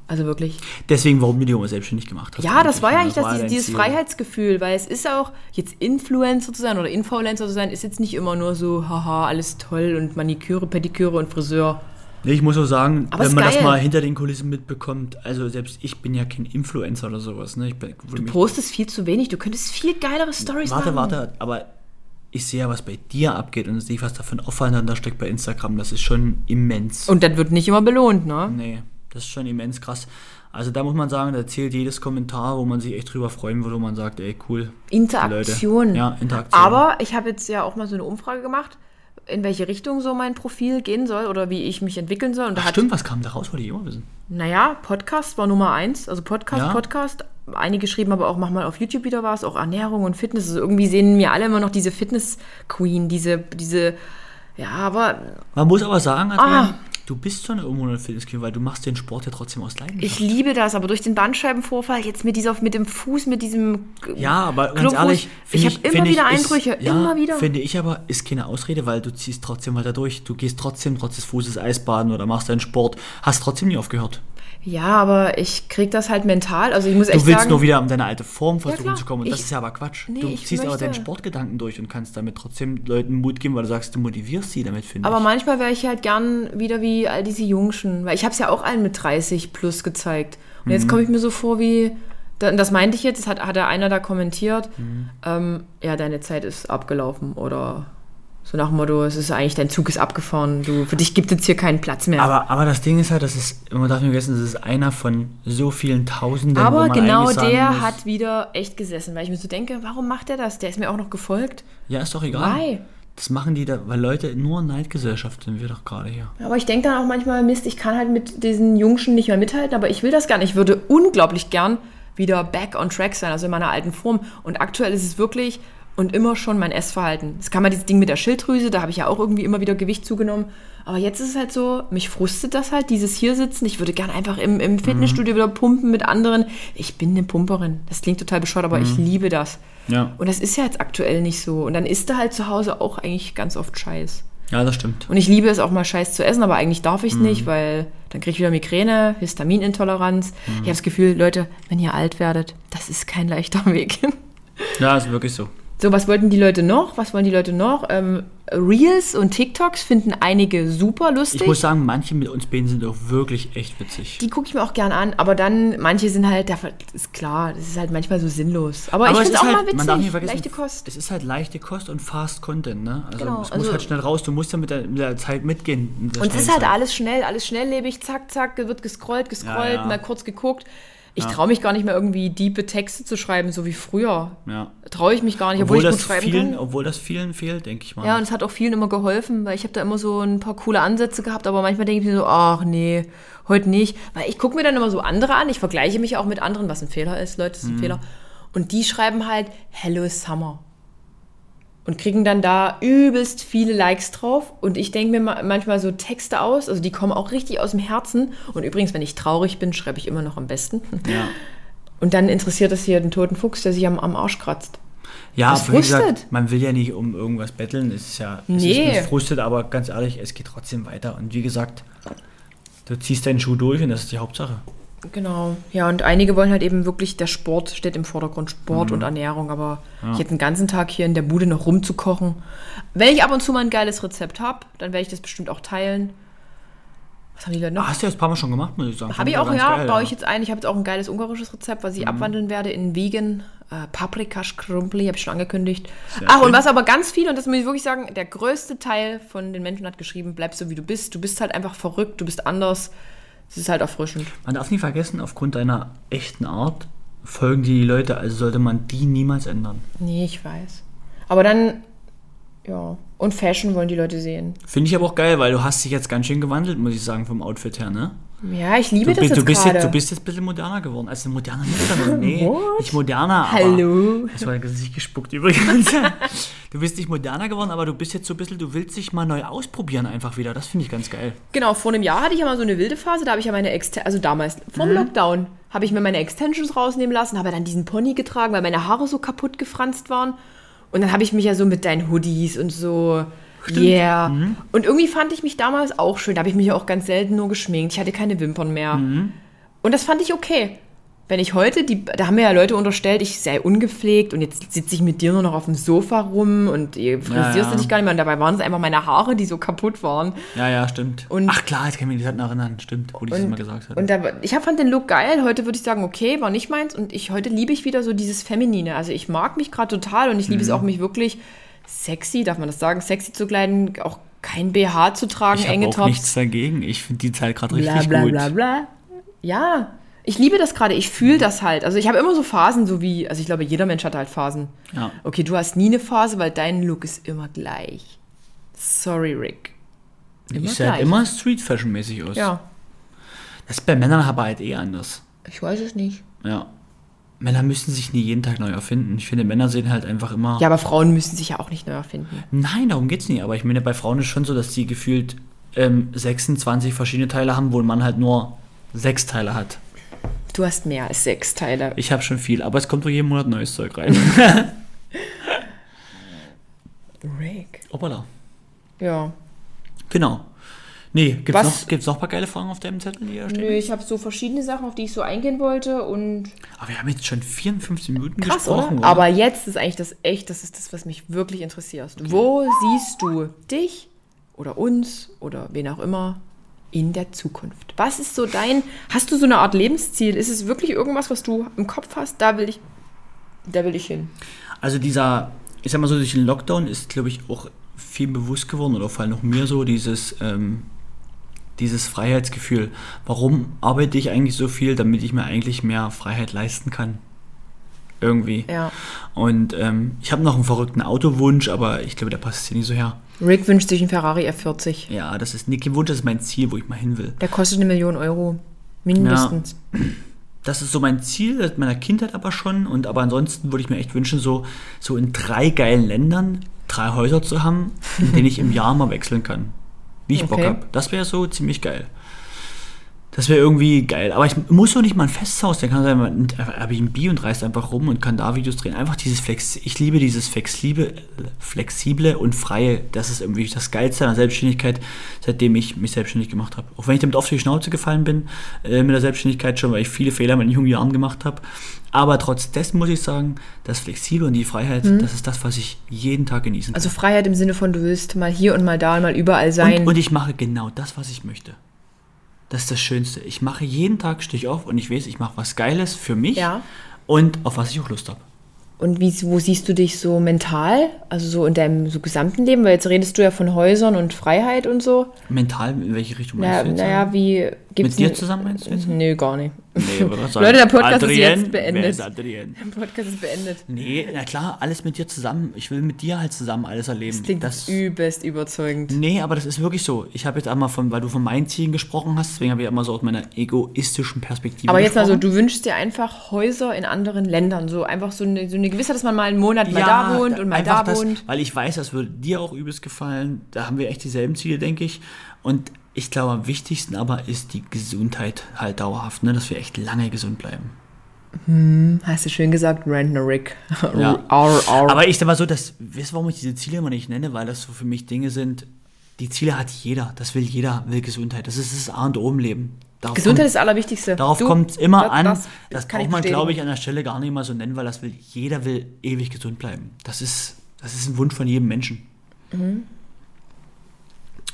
Also wirklich. Deswegen, warum du dich mal selbstständig gemacht hast. Ja, das war ja eigentlich das, dein dieses Ziel. Freiheitsgefühl, weil es ist auch, jetzt Influencer zu sein oder Influencer zu sein, ist jetzt nicht immer nur so, haha, alles toll und Maniküre, Pediküre und Friseur. Nee, ich muss auch sagen, Aber wenn man das geil. mal hinter den Kulissen mitbekommt, also selbst ich bin ja kein Influencer oder sowas, ne? Bin, Du postest viel zu wenig, du könntest viel geilere Stories warte, machen. warte, aber ich sehe ja, was bei dir abgeht und sehe, was da für ein Aufeinander steckt bei Instagram. Das ist schon immens. Und das wird nicht immer belohnt, ne? Nee, das ist schon immens krass. Also da muss man sagen, da zählt jedes Kommentar, wo man sich echt drüber freuen würde, wo man sagt, ey, cool. Interaktion. Ja, Interaktion. Aber ich habe jetzt ja auch mal so eine Umfrage gemacht, in welche Richtung so mein Profil gehen soll oder wie ich mich entwickeln soll. Und da Ach, hat, stimmt, was kam da raus, wollte ich immer wissen. naja, Podcast war Nummer eins, also Podcast, Ja. Podcast. Einige schrieben aber auch, mach mal auf YouTube wieder was, auch Ernährung und Fitness. Also irgendwie sehen mir alle immer noch diese Fitness-Queen, diese, diese, ja, aber Man muss aber sagen, Adrian, Ah. du bist schon irgendwo eine Fitnesskind, weil du machst den Sport ja trotzdem aus Leidenschaft. ich liebe das. Aber durch den Bandscheibenvorfall, jetzt mit, dieser, mit dem Fuß, mit diesem Ja, aber ganz Klumpfuß, ehrlich, ich habe immer wieder ist- Einbrüche, ja, immer wieder. Finde ich aber, ist keine Ausrede, weil du ziehst trotzdem weiter durch. Du gehst trotzdem trotz des Fußes Eisbaden oder machst deinen Sport, hast trotzdem nie aufgehört. Ja, aber ich krieg das halt mental. Also ich muss Du echt willst sagen, nur wieder in deine alte Form versuchen klar. zu kommen. Und das Ich- ist ja aber Quatsch. Nee, du ziehst aber deinen Sportgedanken durch und kannst damit trotzdem Leuten Mut geben, weil du sagst, du motivierst sie damit, finde aber ich. manchmal wäre ich halt gern wieder wie all diese Jungschen, weil ich habe es ja auch allen mit 30 plus gezeigt. Und Mhm. jetzt komme ich mir so vor wie, da- das meinte ich jetzt, das hat, hat ja einer da kommentiert, Mhm. ähm, ja, deine Zeit ist abgelaufen oder so nach dem Motto, es ist eigentlich, dein Zug ist abgefahren, du, für dich gibt es hier keinen Platz mehr. Aber, aber das Ding ist halt, das ist, man darf nicht vergessen, das ist einer von so vielen Tausenden. Aber genau der muss, hat wieder echt gesessen, weil ich mir so denke, warum macht er das? Der ist mir auch noch gefolgt. Ja, ist doch egal. Why? Das machen die da, weil Leute nur Neidgesellschaft sind wir doch gerade hier. Aber ich denke dann auch manchmal, Mist, ich kann halt mit diesen Jungschen nicht mehr mithalten, aber ich will das gar nicht. Ich würde unglaublich gern wieder back on track sein, also in meiner alten Form. Und aktuell ist es wirklich und immer schon mein Essverhalten. Es kam mal dieses Ding mit der Schilddrüse, da habe ich ja auch irgendwie immer wieder Gewicht zugenommen. Aber jetzt ist es halt so, mich frustet das halt, dieses hier sitzen. Ich würde gern einfach im, im Fitnessstudio wieder pumpen mit anderen. Ich bin eine Pumperin. Das klingt total bescheuert, aber ich liebe das. Ja. Und das ist ja jetzt aktuell nicht so. Und dann isst du halt zu Hause auch eigentlich ganz oft Scheiß. Ja, das stimmt. Und ich liebe es auch mal Scheiß zu essen, aber eigentlich darf ich es nicht, weil dann kriege ich wieder Migräne, Histaminintoleranz. Ich habe das Gefühl, Leute, wenn ihr alt werdet, das ist kein leichter Weg. Ja, ist wirklich so. So, was wollten die Leute noch? Was wollen die Leute noch? Ähm, Reels und TikToks finden einige super lustig. Ich muss sagen, manche mit uns beiden sind auch wirklich echt witzig. die gucke ich mir auch gern an, aber dann, manche sind halt, das ist klar, das ist halt manchmal so sinnlos. Aber, ich es finde es ist auch halt, mal man darf nicht witzig, vergessen, leichte Kost. Es ist halt leichte Kost und Fast Content, ne? Also Genau, es also- muss halt schnell raus, du musst ja mit der, mit der Zeit mitgehen. der Und es ist halt alles schnell, alles schnelllebig, zack, zack, wird gescrollt, gescrollt, Ja, ja. mal kurz geguckt. Ich Ja. traue mich gar nicht mehr irgendwie diepe Texte zu schreiben, so wie früher. Ja. Traue ich mich gar nicht, obwohl, Obwohl ich das, gut schreiben vielen, kann. obwohl das vielen fehlt, denke ich mal. Ja, und es hat auch vielen immer geholfen, weil ich habe da immer so ein paar coole Ansätze gehabt, aber manchmal denke ich mir so, ach nee, heute nicht. Weil ich gucke mir dann immer so andere an, ich vergleiche mich auch mit anderen, was ein Fehler ist, Leute, das ist ein Fehler. Und die schreiben halt Hello Summer. Und kriegen dann da übelst viele Likes drauf. Und ich denke mir ma- manchmal so Texte aus, also die kommen auch richtig aus dem Herzen. Und übrigens, wenn ich traurig bin, schreibe ich immer noch am besten. ja. Und dann interessiert es hier den toten Fuchs, der sich am, am Arsch kratzt. Ja, Das aber wie gesagt, man will ja nicht um irgendwas betteln. Es ist ja es Nee. ist frustet, aber ganz ehrlich, es geht trotzdem weiter. Und wie gesagt, du ziehst deinen Schuh durch und das ist die Hauptsache. Genau. Ja, und einige wollen halt eben wirklich, der Sport steht im Vordergrund, Sport und Ernährung, aber ich hätte den ganzen Tag hier in der Bude noch rumzukochen. Wenn ich ab und zu mal ein geiles Rezept habe, dann werde ich das bestimmt auch teilen. Was haben die Leute noch? Hast du ja ein paar Mal schon gemacht, muss ich sagen. Habe ich auch, ja, geil, baue ich jetzt ein. Ich habe jetzt auch ein geiles ungarisches Rezept, was ich Mhm. abwandeln werde in Vegan. Äh, Paprikaschkrumpli, habe ich schon angekündigt. Sehr Ach, und schön. was aber ganz viel, und das muss ich wirklich sagen, der größte Teil von den Menschen hat geschrieben, bleib so wie du bist. Du bist halt einfach verrückt, du bist anders. Es ist halt erfrischend. Man darf nie vergessen, aufgrund deiner echten Art folgen die Leute, also sollte man die niemals ändern. Nee, ich weiß. Aber dann, ja. Und Fashion wollen die Leute sehen. Finde ich aber auch geil, weil du hast dich jetzt ganz schön gewandelt, muss ich sagen, vom Outfit her, ne? Ja, ich liebe Du, das bist, jetzt du, bist gerade. jetzt, du bist jetzt ein bisschen moderner geworden. Also moderner nicht, sondern nee, What? nicht moderner, aber... Hallo. Das war ein Gesicht gespuckt übrigens. du bist nicht moderner geworden, aber du bist jetzt so ein bisschen, du willst dich mal neu ausprobieren einfach wieder. Das finde ich ganz geil. Genau, vor einem Jahr hatte ich ja mal so eine wilde Phase, da habe ich ja meine Extensions, also damals, vor Mhm. dem Lockdown, habe ich mir meine Extensions rausnehmen lassen, habe dann diesen Pony getragen, weil meine Haare so kaputt gefranst waren. Und dann habe ich mich ja so mit deinen Hoodies und so, yeah. Mhm. Und irgendwie fand ich mich damals auch schön, da habe ich mich ja auch ganz selten nur geschminkt, ich hatte keine Wimpern mehr. Mhm. Und das fand ich okay. Wenn ich heute, die, da haben mir ja Leute unterstellt, ich sei ungepflegt und jetzt sitze ich mit dir nur noch auf dem Sofa rum und ihr frisierst Ja, dich gar nicht mehr. Und dabei waren es einfach meine Haare, die so kaputt waren. Ja, ja, stimmt. Und- Ach klar, jetzt kann ich mich nicht erinnern. Stimmt, wo die es mal gesagt hat. Und da, ich hab, fand den Look geil. Heute würde ich sagen, okay, war nicht meins. Und ich, heute liebe ich wieder so dieses Feminine. Also ich mag mich gerade total und ich liebe Mhm. es auch, mich wirklich sexy, darf man das sagen, sexy zu kleiden, auch kein BH zu tragen, Ich enge habe auch Tops. nichts dagegen. Ich finde die Zeit gerade bla richtig bla gut. bla bla. Ja, ich liebe das gerade, ich fühle das halt. Also ich habe immer so Phasen, so wie, also ich glaube, jeder Mensch hat halt Phasen. Ja. Okay, du hast nie eine Phase, weil dein Look ist immer gleich. Sorry, Rick. Immer ich sehe halt immer Street Fashion mäßig aus. Ja, Das ist bei Männern aber halt eh anders. ich weiß es nicht. Ja. Männer müssen sich nie jeden Tag neu erfinden. Ich finde, Männer sehen halt einfach immer. Ja, aber Frauen müssen sich ja auch nicht neu erfinden. Nein, darum geht's nicht. Aber ich meine, bei Frauen ist schon so, dass die gefühlt ähm, 26 verschiedene Teile haben, wo ein Mann halt nur sechs Teile hat. Du hast mehr als sechs Teile. Ich habe schon viel, aber es kommt doch jeden Monat neues Zeug rein. Rick. Hoppala. Ja. Genau. Nee, gibt's Was- noch, gibt's noch ein paar geile Fragen auf deinem Zettel, die da stehen? Nö, ich habe so verschiedene Sachen, auf die ich so eingehen wollte und Aber wir haben jetzt schon 54 Minuten krass, gesprochen, oder? Aber jetzt ist eigentlich das echt, das ist das, was mich wirklich interessiert. Wo siehst du dich oder uns oder wen auch immer in der Zukunft? Was ist so dein, hast du so eine Art Lebensziel? Ist es wirklich irgendwas, was du im Kopf hast? Da will ich, da will ich hin. Also dieser, ich sag mal so, durch den Lockdown ist, glaube ich, auch viel bewusst geworden, oder vor allem noch mir so, dieses, ähm, dieses Freiheitsgefühl. Warum arbeite ich eigentlich so viel, damit ich mir eigentlich mehr Freiheit leisten kann? Irgendwie. Ja. Und ähm, ich habe noch einen verrückten Autowunsch, aber ich glaube, der passt hier nicht so her. Rick wünscht sich einen Ferrari F40. Ja, das ist kein Wunsch, das ist mein Ziel, wo ich mal hin will. Der kostet eine Million Euro. Mindestens. Das ist so mein Ziel seit meiner Kindheit aber schon. Und aber ansonsten würde ich mir echt wünschen, so, so in drei geilen Ländern drei Häuser zu haben, in denen ich im Jahr mal wechseln kann. Wie ich Bock Okay. habe. Das wäre so ziemlich geil. Das wäre irgendwie geil. Aber ich muss doch nicht mal ein Festhaus. Der kann sein, man nimmt einfach Airbnb und reist einfach rum und kann da Videos drehen. Einfach dieses Flex. Ich liebe dieses flexible, flexible und freie. Das ist irgendwie das Geilste an der Selbstständigkeit, seitdem ich mich selbstständig gemacht habe. Auch wenn ich damit oft auf die Schnauze gefallen bin, äh, mit der Selbstständigkeit schon, weil ich viele Fehler in meinen jungen Jahren gemacht habe. Aber trotz dessen muss ich sagen, das Flexible und die Freiheit, das ist das, was ich jeden Tag genießen kann. Also Freiheit im Sinne von, du willst mal hier und mal da und mal überall sein. Und, und ich mache genau das, was ich möchte. Das ist das Schönste. Ich mache jeden Tag, stehe ich auf und ich weiß, ich mache was Geiles für mich Ja. und auf was ich auch Lust habe. Und wie, wo siehst du dich so mental? Also so in deinem so gesamten Leben? Weil jetzt redest du ja von Häusern und Freiheit und so. Mental, in welche Richtung Naja, meinst du jetzt? naja wie gibt's Mit dir zusammen meinst du jetzt? Nee, gar nicht. Nee, Leute, der Podcast ist Adrien, jetzt beendet. Wer ist Adrien? Der Podcast ist beendet. Nee, na klar, alles mit dir zusammen. Ich will mit dir halt zusammen alles erleben. Das klingt das, übelst überzeugend. Nee, aber das ist wirklich so. Ich habe jetzt einmal von, weil du von meinen Zielen gesprochen hast, deswegen habe ich immer so aus meiner egoistischen Perspektive Aber jetzt mal so, du wünschst dir einfach Häuser in anderen Ländern. So einfach so eine, so eine Gewissheit, dass man mal einen Monat mal da wohnt und mal da das, wohnt. Weil ich weiß, das würde dir auch übelst gefallen. Da haben wir echt dieselben Ziele, denke ich. Und ich glaube, am wichtigsten aber ist die Gesundheit halt dauerhaft, ne? dass wir echt lange gesund bleiben. Hast du schön gesagt, Rentner Rick. Ja. Arr, arr. Aber ich sag mal so, dass, weißt du, warum ich diese Ziele immer nicht nenne? Weil das so für mich Dinge sind, die Ziele hat jeder. Das will jeder, will Gesundheit. Das ist das A und O im Leben. Darauf Gesundheit kommt, ist das Allerwichtigste. Darauf kommt es immer das- an. das Das, kann ich braucht man, glaube ich, an der Stelle gar nicht mal so nennen, weil das will, jeder will ewig gesund bleiben. Das ist, das ist ein Wunsch von jedem Menschen.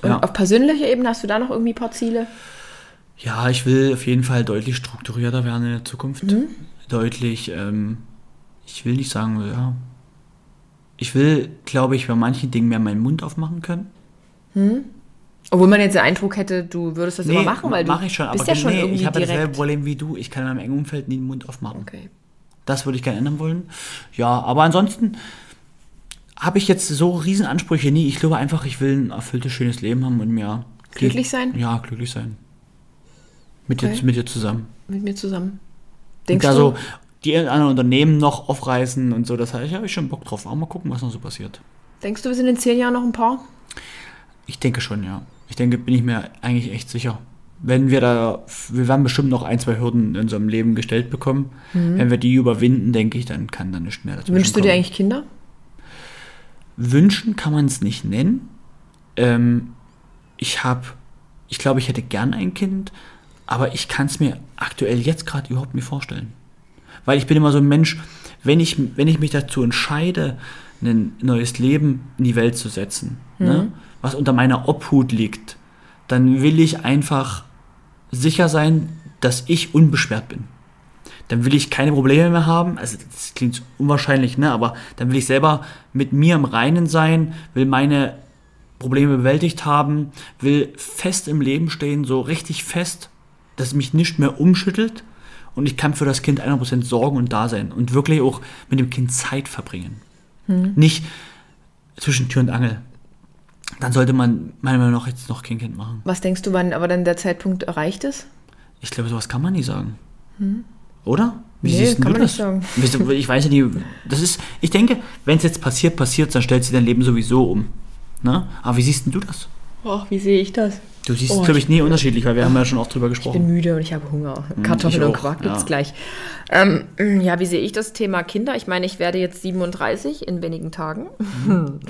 Und Ja. auf persönlicher Ebene hast du da noch irgendwie ein paar Ziele? Ja, ich will auf jeden Fall deutlich strukturierter werden in der Zukunft. Mhm. Deutlich, ähm, ich will nicht sagen, ja. Ich will, glaube ich, bei manchen Dingen mehr meinen Mund aufmachen können. Obwohl man jetzt den Eindruck hätte, du würdest das immer machen, weil du ich schon, bist aber ja schon nee, irgendwie ich habe ja dasselbe direkt. Problem wie du. Ich kann in meinem engen Umfeld nie den Mund aufmachen. Okay. Das würde ich gerne ändern wollen. Ja, aber ansonsten habe ich jetzt so riesen Ansprüche nie. Ich glaube einfach, ich will ein erfülltes, schönes Leben haben und mir... Glücklich sein? Ja, glücklich sein. Mit, Okay. dir, mit dir zusammen. Mit mir zusammen. Und Denkst da du? so die anderen Unternehmen noch aufreißen und so, das heißt, ich habe schon Bock drauf. Auch mal gucken, was noch so passiert. Denkst du, wir sind in zehn Jahren noch ein Paar? Ich denke schon, ja. Ich denke, bin ich mir eigentlich echt sicher. Wenn wir da, wir werden bestimmt noch ein, zwei Hürden in unserem Leben gestellt bekommen. Wenn wir die überwinden, denke ich, dann kann da nicht mehr dazu Mhm. Wünschst du dir eigentlich Kinder? Wünschen kann man es nicht nennen. Ähm, ich habe, ich glaube, ich hätte gern ein Kind, aber ich kann es mir aktuell jetzt gerade überhaupt nicht vorstellen. Weil ich bin immer so ein Mensch, wenn ich, wenn ich mich dazu entscheide, ein neues Leben in die Welt zu setzen, ne, was unter meiner Obhut liegt, dann will ich einfach sicher sein, dass ich unbeschwert bin. Dann will ich keine Probleme mehr haben. Also das klingt unwahrscheinlich, ne? Aber dann will ich selber mit mir im Reinen sein, will meine Probleme bewältigt haben, will fest im Leben stehen, so richtig fest, dass es mich nicht mehr umschüttelt und ich kann für das Kind 100% sorgen und da sein und wirklich auch mit dem Kind Zeit verbringen. Nicht zwischen Tür und Angel. Dann sollte man meiner Meinung nach jetzt noch kein Kind machen. Was denkst du, wann aber dann der Zeitpunkt erreicht ist? Ich glaube, sowas kann man nie sagen. Oder? Wie Nee, kann du man das? nicht sagen. Ich weiß ja nicht, das ist, ich denke, wenn es jetzt passiert, passiert, dann stellt sich dein Leben sowieso um. Ne? Aber wie siehst denn du das? Ach, wie sehe ich das? Du siehst Oh, es, glaube ich, nie unterschiedlich, weil wir haben ja schon auch drüber Ich bin gesprochen. müde und ich habe Hunger. Kartoffeln ich und Quark gibt's ja. gleich. Ähm, ja, wie sehe ich das Thema Kinder? Ich meine, ich werde jetzt 37 in wenigen Tagen.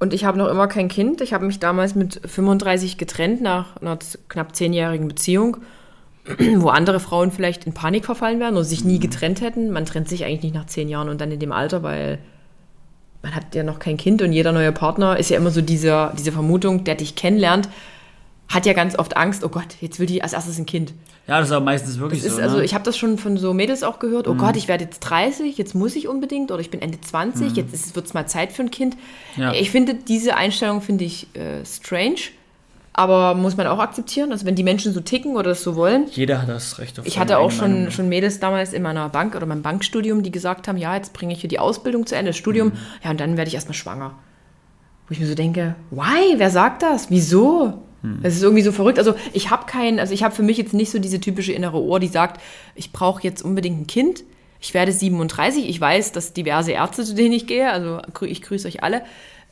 Und ich habe noch immer kein Kind. Ich habe mich damals mit 35 getrennt nach einer knapp zehnjährigen Beziehung, wo andere Frauen vielleicht in Panik verfallen wären oder sich nie getrennt hätten. Man trennt sich eigentlich nicht nach zehn Jahren und dann in dem Alter, weil man hat ja noch kein Kind und jeder neue Partner ist ja immer so diese, diese Vermutung, der dich kennenlernt, hat ja ganz oft Angst, oh Gott, jetzt will die als erstes ein Kind. Ja, das ist aber meistens wirklich Das ist, so. also ne? ich habe das schon von so Mädels auch gehört, oh Gott, ich werde jetzt 30, jetzt muss ich unbedingt oder ich bin Ende 20, jetzt wird es mal Zeit für ein Kind. Ja. Ich finde, diese Einstellung finde ich äh, strange, aber muss man auch akzeptieren, also wenn die Menschen so ticken oder das so wollen. Jeder hat das Recht auf Ich hatte auch Meinung, schon, schon Mädels damals in meiner Bank oder meinem Bankstudium, die gesagt haben, ja, jetzt bringe ich hier die Ausbildung zu Ende, das Studium, ja, und dann werde ich erstmal schwanger. Wo ich mir so denke, why? Wer sagt das? Wieso? Das ist irgendwie so verrückt. Also ich habe keinen, also ich habe für mich jetzt nicht so diese typische innere Ohr, die sagt, ich brauche jetzt unbedingt ein Kind. Ich werde 37. Ich weiß, dass diverse Ärzte, zu denen ich gehe, also ich grüße euch alle,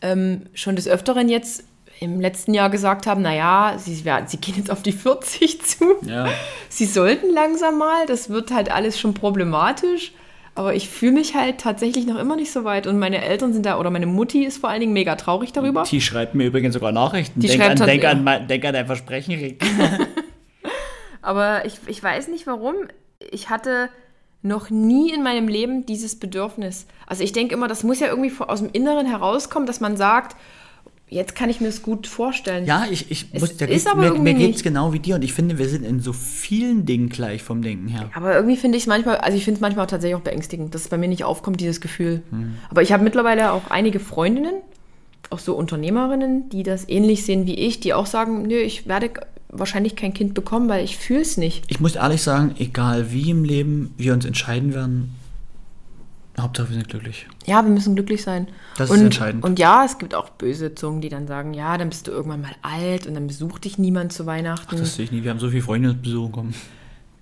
ähm, schon des Öfteren jetzt im letzten Jahr gesagt haben, naja, sie, werden- sie gehen jetzt auf die 40 zu. Ja. Sie sollten langsam mal, das wird halt alles schon problematisch. Aber ich fühle mich halt tatsächlich noch immer nicht so weit. Und meine Eltern sind da, oder meine Mutti ist vor allen Dingen mega traurig darüber. Die schreibt mir übrigens sogar Nachrichten. Die denk, schreibt an, halt- denk, ja. an, mein- denk an dein Versprechen, Rick. Aber ich, ich weiß nicht warum. Ich hatte noch nie in meinem Leben dieses Bedürfnis. Also ich denke immer, das muss ja irgendwie aus dem Inneren herauskommen, dass man sagt, jetzt kann ich mir es gut vorstellen. Ja, ich, ich Es muss, da ist aber mir, mir geht's nicht. genau wie dir und ich finde, wir sind in so vielen Dingen gleich vom Denken her. Aber irgendwie finde ich es manchmal, also ich finde es manchmal auch tatsächlich auch beängstigend, dass es bei mir nicht aufkommt, dieses Gefühl. Hm. Aber ich habe mittlerweile auch einige Freundinnen, auch so Unternehmerinnen, die das ähnlich sehen wie ich, die auch sagen, nö, ich werde wahrscheinlich kein Kind bekommen, weil ich fühle es nicht. Ich muss ehrlich sagen, egal wie im Leben wir uns entscheiden werden, Hauptsache wir sind glücklich. Ja, wir müssen glücklich sein. Das ist und, entscheidend. Und ja, es gibt auch böse Zungen, die dann sagen, ja, dann bist du irgendwann mal alt und dann besucht dich niemand zu Weihnachten. Das sehe ich nie. Wir haben so viele Freunde, die besuchen kommen.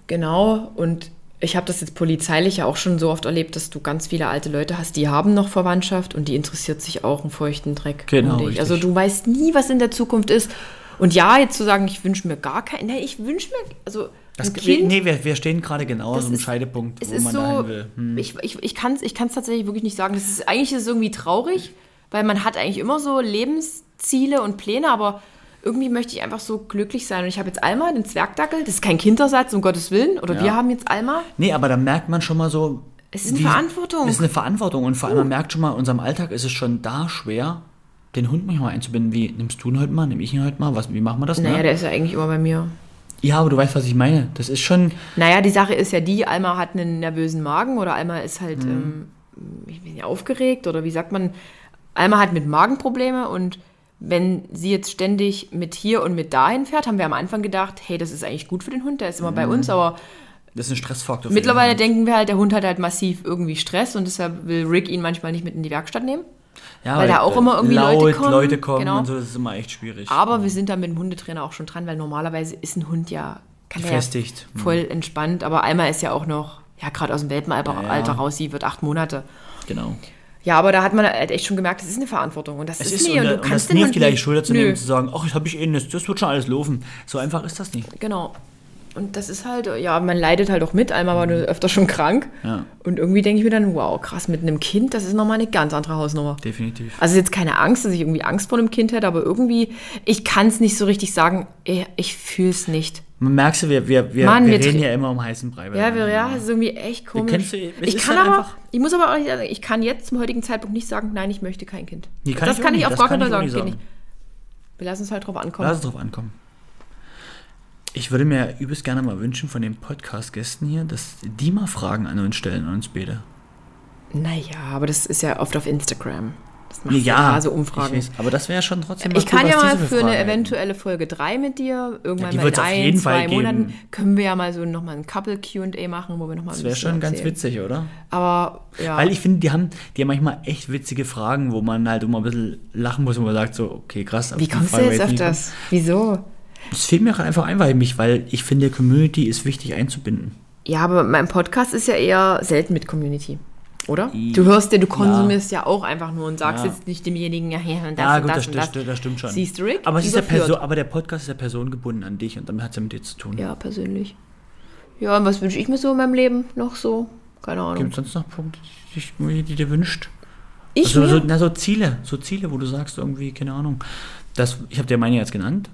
Genau, und ich habe das jetzt polizeilich ja auch schon so oft erlebt, dass du ganz viele alte Leute hast, die haben noch Verwandtschaft und die interessiert sich auch einen feuchten Dreck. Genau, um. Also du weißt nie, was in der Zukunft ist. Und ja, jetzt zu sagen, ich wünsche mir gar kein, nee, ich wünsche mir, also Das, Kind, nee, wir, wir stehen gerade genau an so einem ist- Scheidepunkt, wo man so, dahin will. Hm. ich, ich, ich kann es ich kann's tatsächlich wirklich nicht sagen. Das ist, eigentlich ist es irgendwie traurig, weil man hat eigentlich immer so Lebensziele und Pläne, aber irgendwie möchte ich einfach so glücklich sein. Und ich habe jetzt Alma, den Zwergdackel, das ist kein Kindersatz, um Gottes Willen, oder Ja. wir haben jetzt Alma. Nee, aber da merkt man schon mal so. Es ist eine Verantwortung. Es ist eine Verantwortung und vor allem man merkt schon mal, in unserem Alltag ist es schon da schwer, den Hund manchmal einzubinden. Wie nimmst du ihn heute mal, nimm ich ihn heute mal? Was, wie machen wir das? Naja, ne? der ist ja eigentlich immer bei mir. Ja, aber du weißt, was ich meine. Das ist schon. Naja, die Sache ist ja die, Alma hat einen nervösen Magen oder Alma ist halt ähm, ich bin ja aufgeregt oder wie sagt man, Alma hat mit Magenprobleme und wenn sie jetzt ständig mit hier und mit dahin fährt, haben wir am Anfang gedacht, hey, das ist eigentlich gut für den Hund, der ist immer bei uns, aber Das ist ein Stressfaktor. mittlerweile denken wir halt, der Hund hat halt massiv irgendwie Stress und deshalb will Rick ihn manchmal nicht mit in die Werkstatt nehmen. Ja, weil da auch immer irgendwie laut, Leute kommen, Leute kommen genau. und so, das ist immer echt schwierig. Aber wir sind da mit dem Hundetrainer auch schon dran, weil normalerweise ist ein Hund ja, der ja Gefestigt. Hm. voll entspannt. Aber Alma ist ja auch noch, ja, gerade aus dem Welpenalter Ja, ja. Raus, sie wird acht Monate. Genau. Ja, aber da hat man halt echt schon gemerkt, das ist eine Verantwortung. Und das Es ist ist, nie. und, Und, da- du und kannst das den nie auf die leichte Schulter zu nehmen und zu sagen, ach, das habe ich eh nicht, das wird schon alles laufen. So einfach ist das nicht. Genau. Und das ist halt, ja, man leidet halt auch mit. Einmal war nur öfter schon krank. Ja. Und irgendwie denke ich mir dann, wow, krass, mit einem Kind, das ist nochmal eine ganz andere Hausnummer. Definitiv. Also jetzt keine Angst, dass ich irgendwie Angst vor einem Kind hätte, aber irgendwie, ich kann es nicht so richtig sagen, ich, ich fühle es nicht. Man merkst du, wir, wir, wir, Mann, wir wir reden ja immer um heißen Brei. Ja, wir, ja, das ist irgendwie echt komisch. du- ich kann halt aber, ich muss aber auch nicht sagen, ich kann jetzt zum heutigen Zeitpunkt nicht sagen, nein, ich möchte kein Kind. Nee, kann das ich auch kann ich nicht, auf das gar kann keinen ich Fall auch sagen. nicht. Wir lassen es halt drauf ankommen. Lass es drauf ankommen. Ich würde mir übelst gerne mal wünschen von den Podcast-Gästen hier, dass die mal Fragen an uns stellen, an uns beide. Naja, aber das ist ja oft auf Instagram. Das machst Ja, da so Umfragen. Ich weiß, aber das wäre ja schon trotzdem Ich mal kann cool, ja mal für eine Fragen hätten. eventuelle Folge 3 mit dir, irgendwann die mal in ein, jeden zwei Fall geben. Monaten, können wir ja mal so nochmal ein Couple-QA machen, wo wir nochmal Das ein wäre bisschen schon ganz erzählen. witzig, oder? Aber ja, Weil ich finde, die haben, die haben manchmal echt witzige Fragen, wo man halt immer ein bisschen lachen muss und man sagt so, okay, krass. wie kommst du jetzt wäre auf ich das? Wieso? Das fehlt mir einfach ein, weil ich finde, Community ist wichtig einzubinden. Ja, aber mein Podcast ist ja eher selten mit Community. Oder? Du hörst ja, du konsumierst ja, auch einfach nur und sagst Ja. jetzt nicht demjenigen, ja, ja, und das ja, und gut, das, das, und das, das. das, stimmt schon. Siehst du, Rick? Aber, es ist ja Überführt. Perso aber der Podcast ist ja personengebunden an dich und damit hat es ja mit dir zu tun. Ja, persönlich. Ja, und was wünsche ich mir so in meinem Leben noch so? Keine Ahnung. Gibt es sonst noch Punkte, die, die dir wünscht? Ich Also, mir? so, na, so Ziele, so Ziele, wo du sagst irgendwie, keine Ahnung. Das, ich habe dir meine jetzt genannt,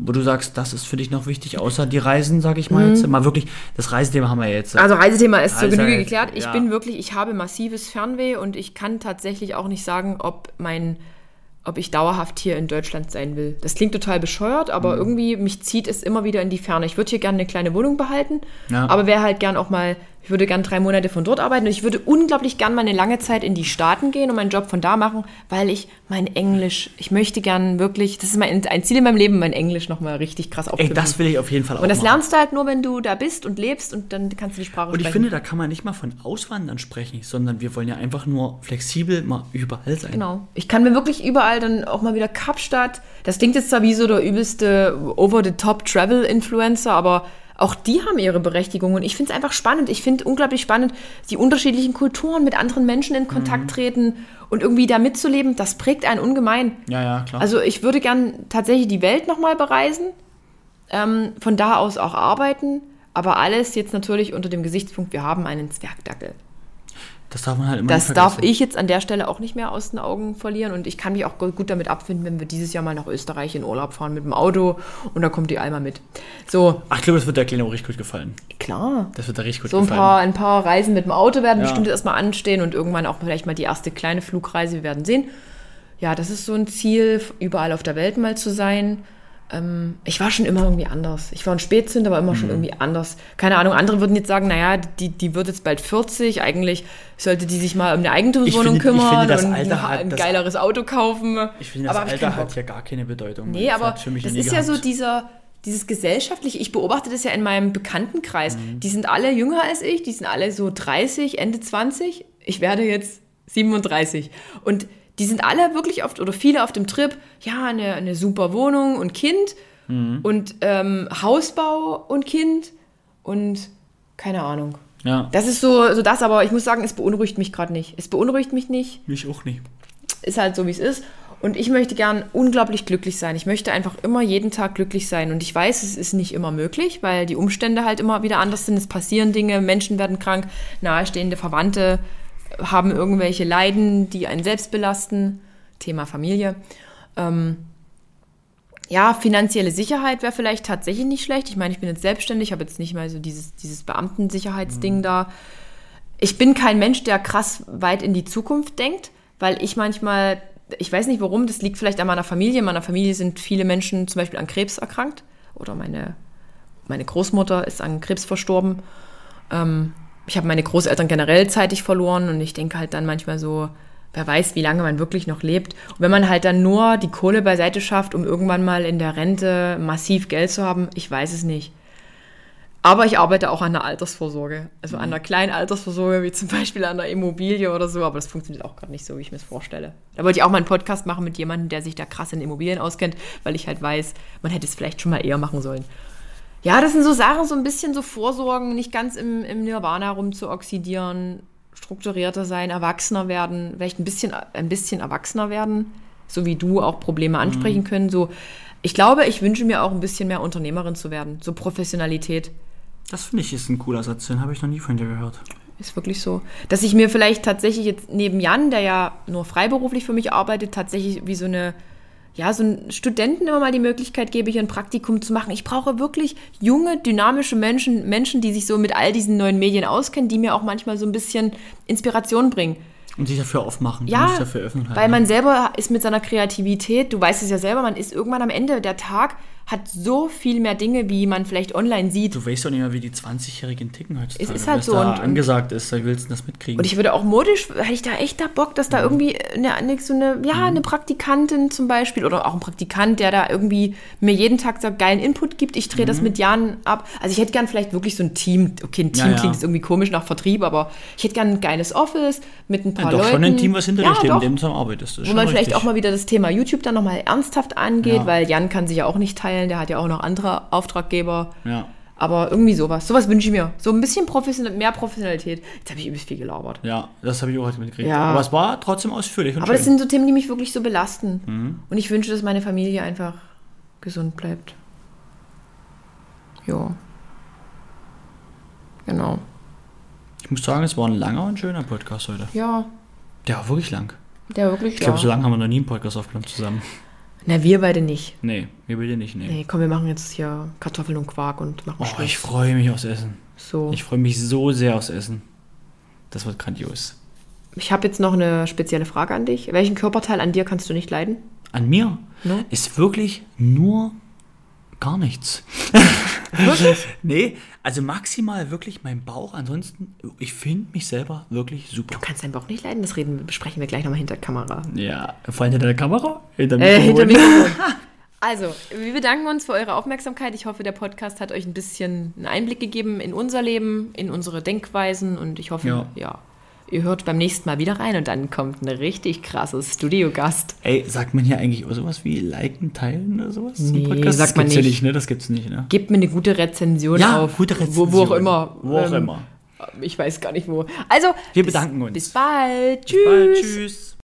wo du sagst, das ist für dich noch wichtig, außer die Reisen, sage ich mal jetzt. Mal wirklich, das Reisethema haben wir jetzt. Mhm. Also Reisethema ist zur Genüge geklärt. Ich ja. bin wirklich, ich habe massives Fernweh und ich kann tatsächlich auch nicht sagen, ob mein, ob ich dauerhaft hier in Deutschland sein will. Das klingt total bescheuert, aber Mhm. irgendwie mich zieht es immer wieder in die Ferne. Ich würde hier gerne eine kleine Wohnung behalten, Ja. aber wäre halt gern auch mal, ich würde gern drei Monate von dort arbeiten und ich würde unglaublich gern mal eine lange Zeit in die Staaten gehen und meinen Job von da machen, weil ich mein Englisch, ich möchte gern wirklich, das ist mein, ein Ziel in meinem Leben, mein Englisch nochmal richtig krass Ey, aufzubauen. das will ich auf jeden Fall auch und das machen. lernst du halt nur, wenn du da bist und lebst und dann kannst du die Sprache Und ich sprechen. finde, da kann man nicht mal von Auswandern sprechen, sondern wir wollen ja einfach nur flexibel mal überall sein. Genau. Ich kann mir wirklich überall dann auch mal wieder Kapstadt. Das klingt jetzt zwar wie so der übelste Over-the-Top-Travel-Influencer, aber auch die haben ihre Berechtigung. Und ich finde es einfach spannend. Ich finde unglaublich spannend, die unterschiedlichen Kulturen mit anderen Menschen in Kontakt Mhm. treten und irgendwie da mitzuleben. Das prägt einen ungemein. Ja, ja, klar. Also ich würde gern tatsächlich die Welt nochmal bereisen, ähm, von da aus auch arbeiten, aber alles jetzt natürlich unter dem Gesichtspunkt, wir haben einen Zwergdackel. Das darf man halt immer Das darf ich jetzt an der Stelle auch nicht mehr aus den Augen verlieren und ich kann mich auch gu- gut damit abfinden, wenn wir dieses Jahr mal nach Österreich in Urlaub fahren mit dem Auto und da kommt die Alma mit. So, Ach, ich glaube, das wird der Kleine auch richtig gut gefallen. klar. Das wird da richtig gut So ein gefallen. paar, ein paar Reisen mit dem Auto werden Ja. bestimmt erstmal anstehen und irgendwann auch vielleicht mal die erste kleine Flugreise. Wir werden sehen. Ja, das ist so ein Ziel, überall auf der Welt mal zu sein. Ähm, ich war schon immer irgendwie anders. Ich war ein Spätzünder, aber immer Mhm. schon irgendwie anders. Keine Ahnung, andere würden jetzt sagen, naja, die, die wird jetzt bald 40. Eigentlich sollte die sich mal um eine Eigentumswohnung finde- kümmern finde, das und ein, hat- ein das- geileres Auto kaufen. Ich finde, das aber Alter hat ja gar keine Bedeutung. Nee, Das aber das nie ist ja so gehabt. dieser, dieses gesellschaftliche, ich beobachte das ja in meinem Bekanntenkreis. Mhm. Die sind alle jünger als ich, die sind alle so 30, Ende 20. Ich werde jetzt 37. Und die sind alle wirklich oft oder viele auf dem Trip, ja, eine, eine super Wohnung und Kind Mhm. und ähm, Hausbau und Kind und keine Ahnung. Ja, Das ist so, so das, aber ich muss sagen, es beunruhigt mich gerade nicht. Es beunruhigt mich nicht mich auch nicht. ist halt so, wie es ist. Und ich möchte gern unglaublich glücklich sein. Ich möchte einfach immer jeden Tag glücklich sein. Und ich weiß, es ist nicht immer möglich, weil die Umstände halt immer wieder anders sind. Es passieren Dinge, Menschen werden krank, nahestehende Verwandte haben irgendwelche Leiden, die einen selbst belasten. Thema Familie. Ähm, ja, finanzielle Sicherheit wäre vielleicht tatsächlich nicht schlecht. Ich meine, ich bin jetzt selbstständig, habe jetzt nicht mal so dieses, dieses Beamtensicherheitsding da. Ich bin kein Mensch, der krass weit in die Zukunft denkt, weil ich manchmal, ich weiß nicht warum, das liegt vielleicht an meiner Familie. In meiner Familie sind viele Menschen zum Beispiel an Krebs erkrankt oder meine, meine Großmutter ist an Krebs verstorben. Ähm, ich habe meine Großeltern generell zeitig verloren und ich denke halt dann manchmal so, wer weiß, wie lange man wirklich noch lebt. Und wenn man halt dann nur die Kohle beiseite schafft, um irgendwann mal in der Rente massiv Geld zu haben, ich weiß es nicht. Aber ich arbeite auch an der Altersvorsorge. Also an einer kleinen Altersvorsorge, wie zum Beispiel an einer Immobilie oder so. Aber das funktioniert auch gerade nicht so, wie ich mir es vorstelle. Da wollte ich auch mal einen Podcast machen mit jemandem, der sich da krass in Immobilien auskennt, weil ich halt weiß, man hätte es vielleicht schon mal eher machen sollen. Ja, das sind so Sachen, so ein bisschen so Vorsorgen, nicht ganz im, im Nirvana rumzuoxidieren, strukturierter sein, erwachsener werden, vielleicht ein bisschen, ein bisschen erwachsener werden, so wie du auch Probleme ansprechen können. So, ich glaube, ich wünsche mir auch ein bisschen mehr Unternehmerin zu werden, so Professionalität. Das finde ich ist ein cooler Satz, den habe ich noch nie von dir gehört. Ist wirklich so. Dass ich mir vielleicht tatsächlich jetzt neben Jan, der ja nur freiberuflich für mich arbeitet, tatsächlich wie so eine, ja, so einen Studenten immer mal die Möglichkeit gebe, hier ein Praktikum zu machen. Ich brauche wirklich junge, dynamische Menschen, Menschen, die sich so mit all diesen neuen Medien auskennen, die mir auch manchmal so ein bisschen Inspiration bringen. Und sich dafür aufmachen, Ja, sich dafür öffnen. halt, weil ne? man selber ist mit seiner Kreativität, du weißt es ja selber, man ist irgendwann am Ende der Tag, hat so viel mehr Dinge, wie man vielleicht online sieht. Du weißt doch nicht mehr, wie die 20-Jährigen ticken heutzutage. Es ist halt so da und- angesagt ist, da willst du das mitkriegen. Und ich würde auch modisch, hätte ich da echt da Bock, dass Mhm. da irgendwie eine, eine, so eine, ja, eine Praktikantin zum Beispiel oder auch ein Praktikant, der da irgendwie mir jeden Tag so geilen Input gibt. Ich drehe das mit Jan ab. Also ich hätte gern vielleicht wirklich so ein Team. Okay, ein Team Mhm. Ja, ja. klingt irgendwie komisch nach Vertrieb, aber ich hätte gern ein geiles Office mit ein ja, paar doch Leuten. schon ein Team, was hinter ja, dir steht, mit dem du arbeitest. Wo man vielleicht richtig. auch mal wieder das Thema YouTube dann nochmal ernsthaft angeht, Ja. weil Jan kann sich ja auch nicht teilen, der hat ja auch noch andere Auftraggeber. Ja, Aber irgendwie sowas. Sowas wünsche ich mir. So ein bisschen professionell, mehr Professionalität. Jetzt habe ich übelst viel gelabert. ja, das habe ich auch heute mitgekriegt. Ja. Aber es war trotzdem ausführlich und Aber das schön. Mhm. sind so Themen, die mich wirklich so belasten. Und ich wünsche, dass meine Familie einfach gesund bleibt. Ja. Genau. ich muss sagen, es war ein langer und schöner Podcast heute. Ja, Der war wirklich lang. der wirklich. Ich glaube, ja. so lange haben wir noch nie einen Podcast aufgenommen zusammen. Na, wir beide nicht. Nee, wir dir nicht, nee. Nee, komm, wir machen jetzt hier Kartoffeln und Quark und machen Oh, Schluss. ich freue mich aufs Essen. so. Ich freue mich so sehr aufs Essen. Das wird grandios. Ich habe jetzt noch eine spezielle Frage an dich. Welchen Körperteil an dir kannst du nicht leiden? An mir Ne? ist wirklich nur gar nichts. Wirklich? Nee, also maximal wirklich mein Bauch. Ansonsten, ich finde mich selber wirklich super. Du kannst deinen Bauch nicht leiden. Das reden, besprechen wir gleich nochmal hinter Kamera. Ja, vor allem hinter der Kamera? Hinter Äh, hinter Mikrofon. Mikrofon. Also, wir bedanken uns für eure Aufmerksamkeit. Ich hoffe, der Podcast hat euch ein bisschen einen Einblick gegeben in unser Leben, in unsere Denkweisen und ich hoffe, Ja. ja. Ihr hört beim nächsten Mal wieder rein und dann kommt ein richtig krasses Studiogast. Ey, sagt man hier eigentlich auch sowas wie liken, teilen oder sowas? Nee, Podcast? sagt das man gibt's ja nicht. nicht, ne? Das gibt's nicht, ne? Gebt mir eine gute Rezension Ja, auf. gute Wo, wo auch Rezension. immer. Wo auch Ähm, immer. Ich weiß gar nicht wo. Also, Wir bis- bedanken uns. Bis bald. Bis bald. Tschüss. Tschüss.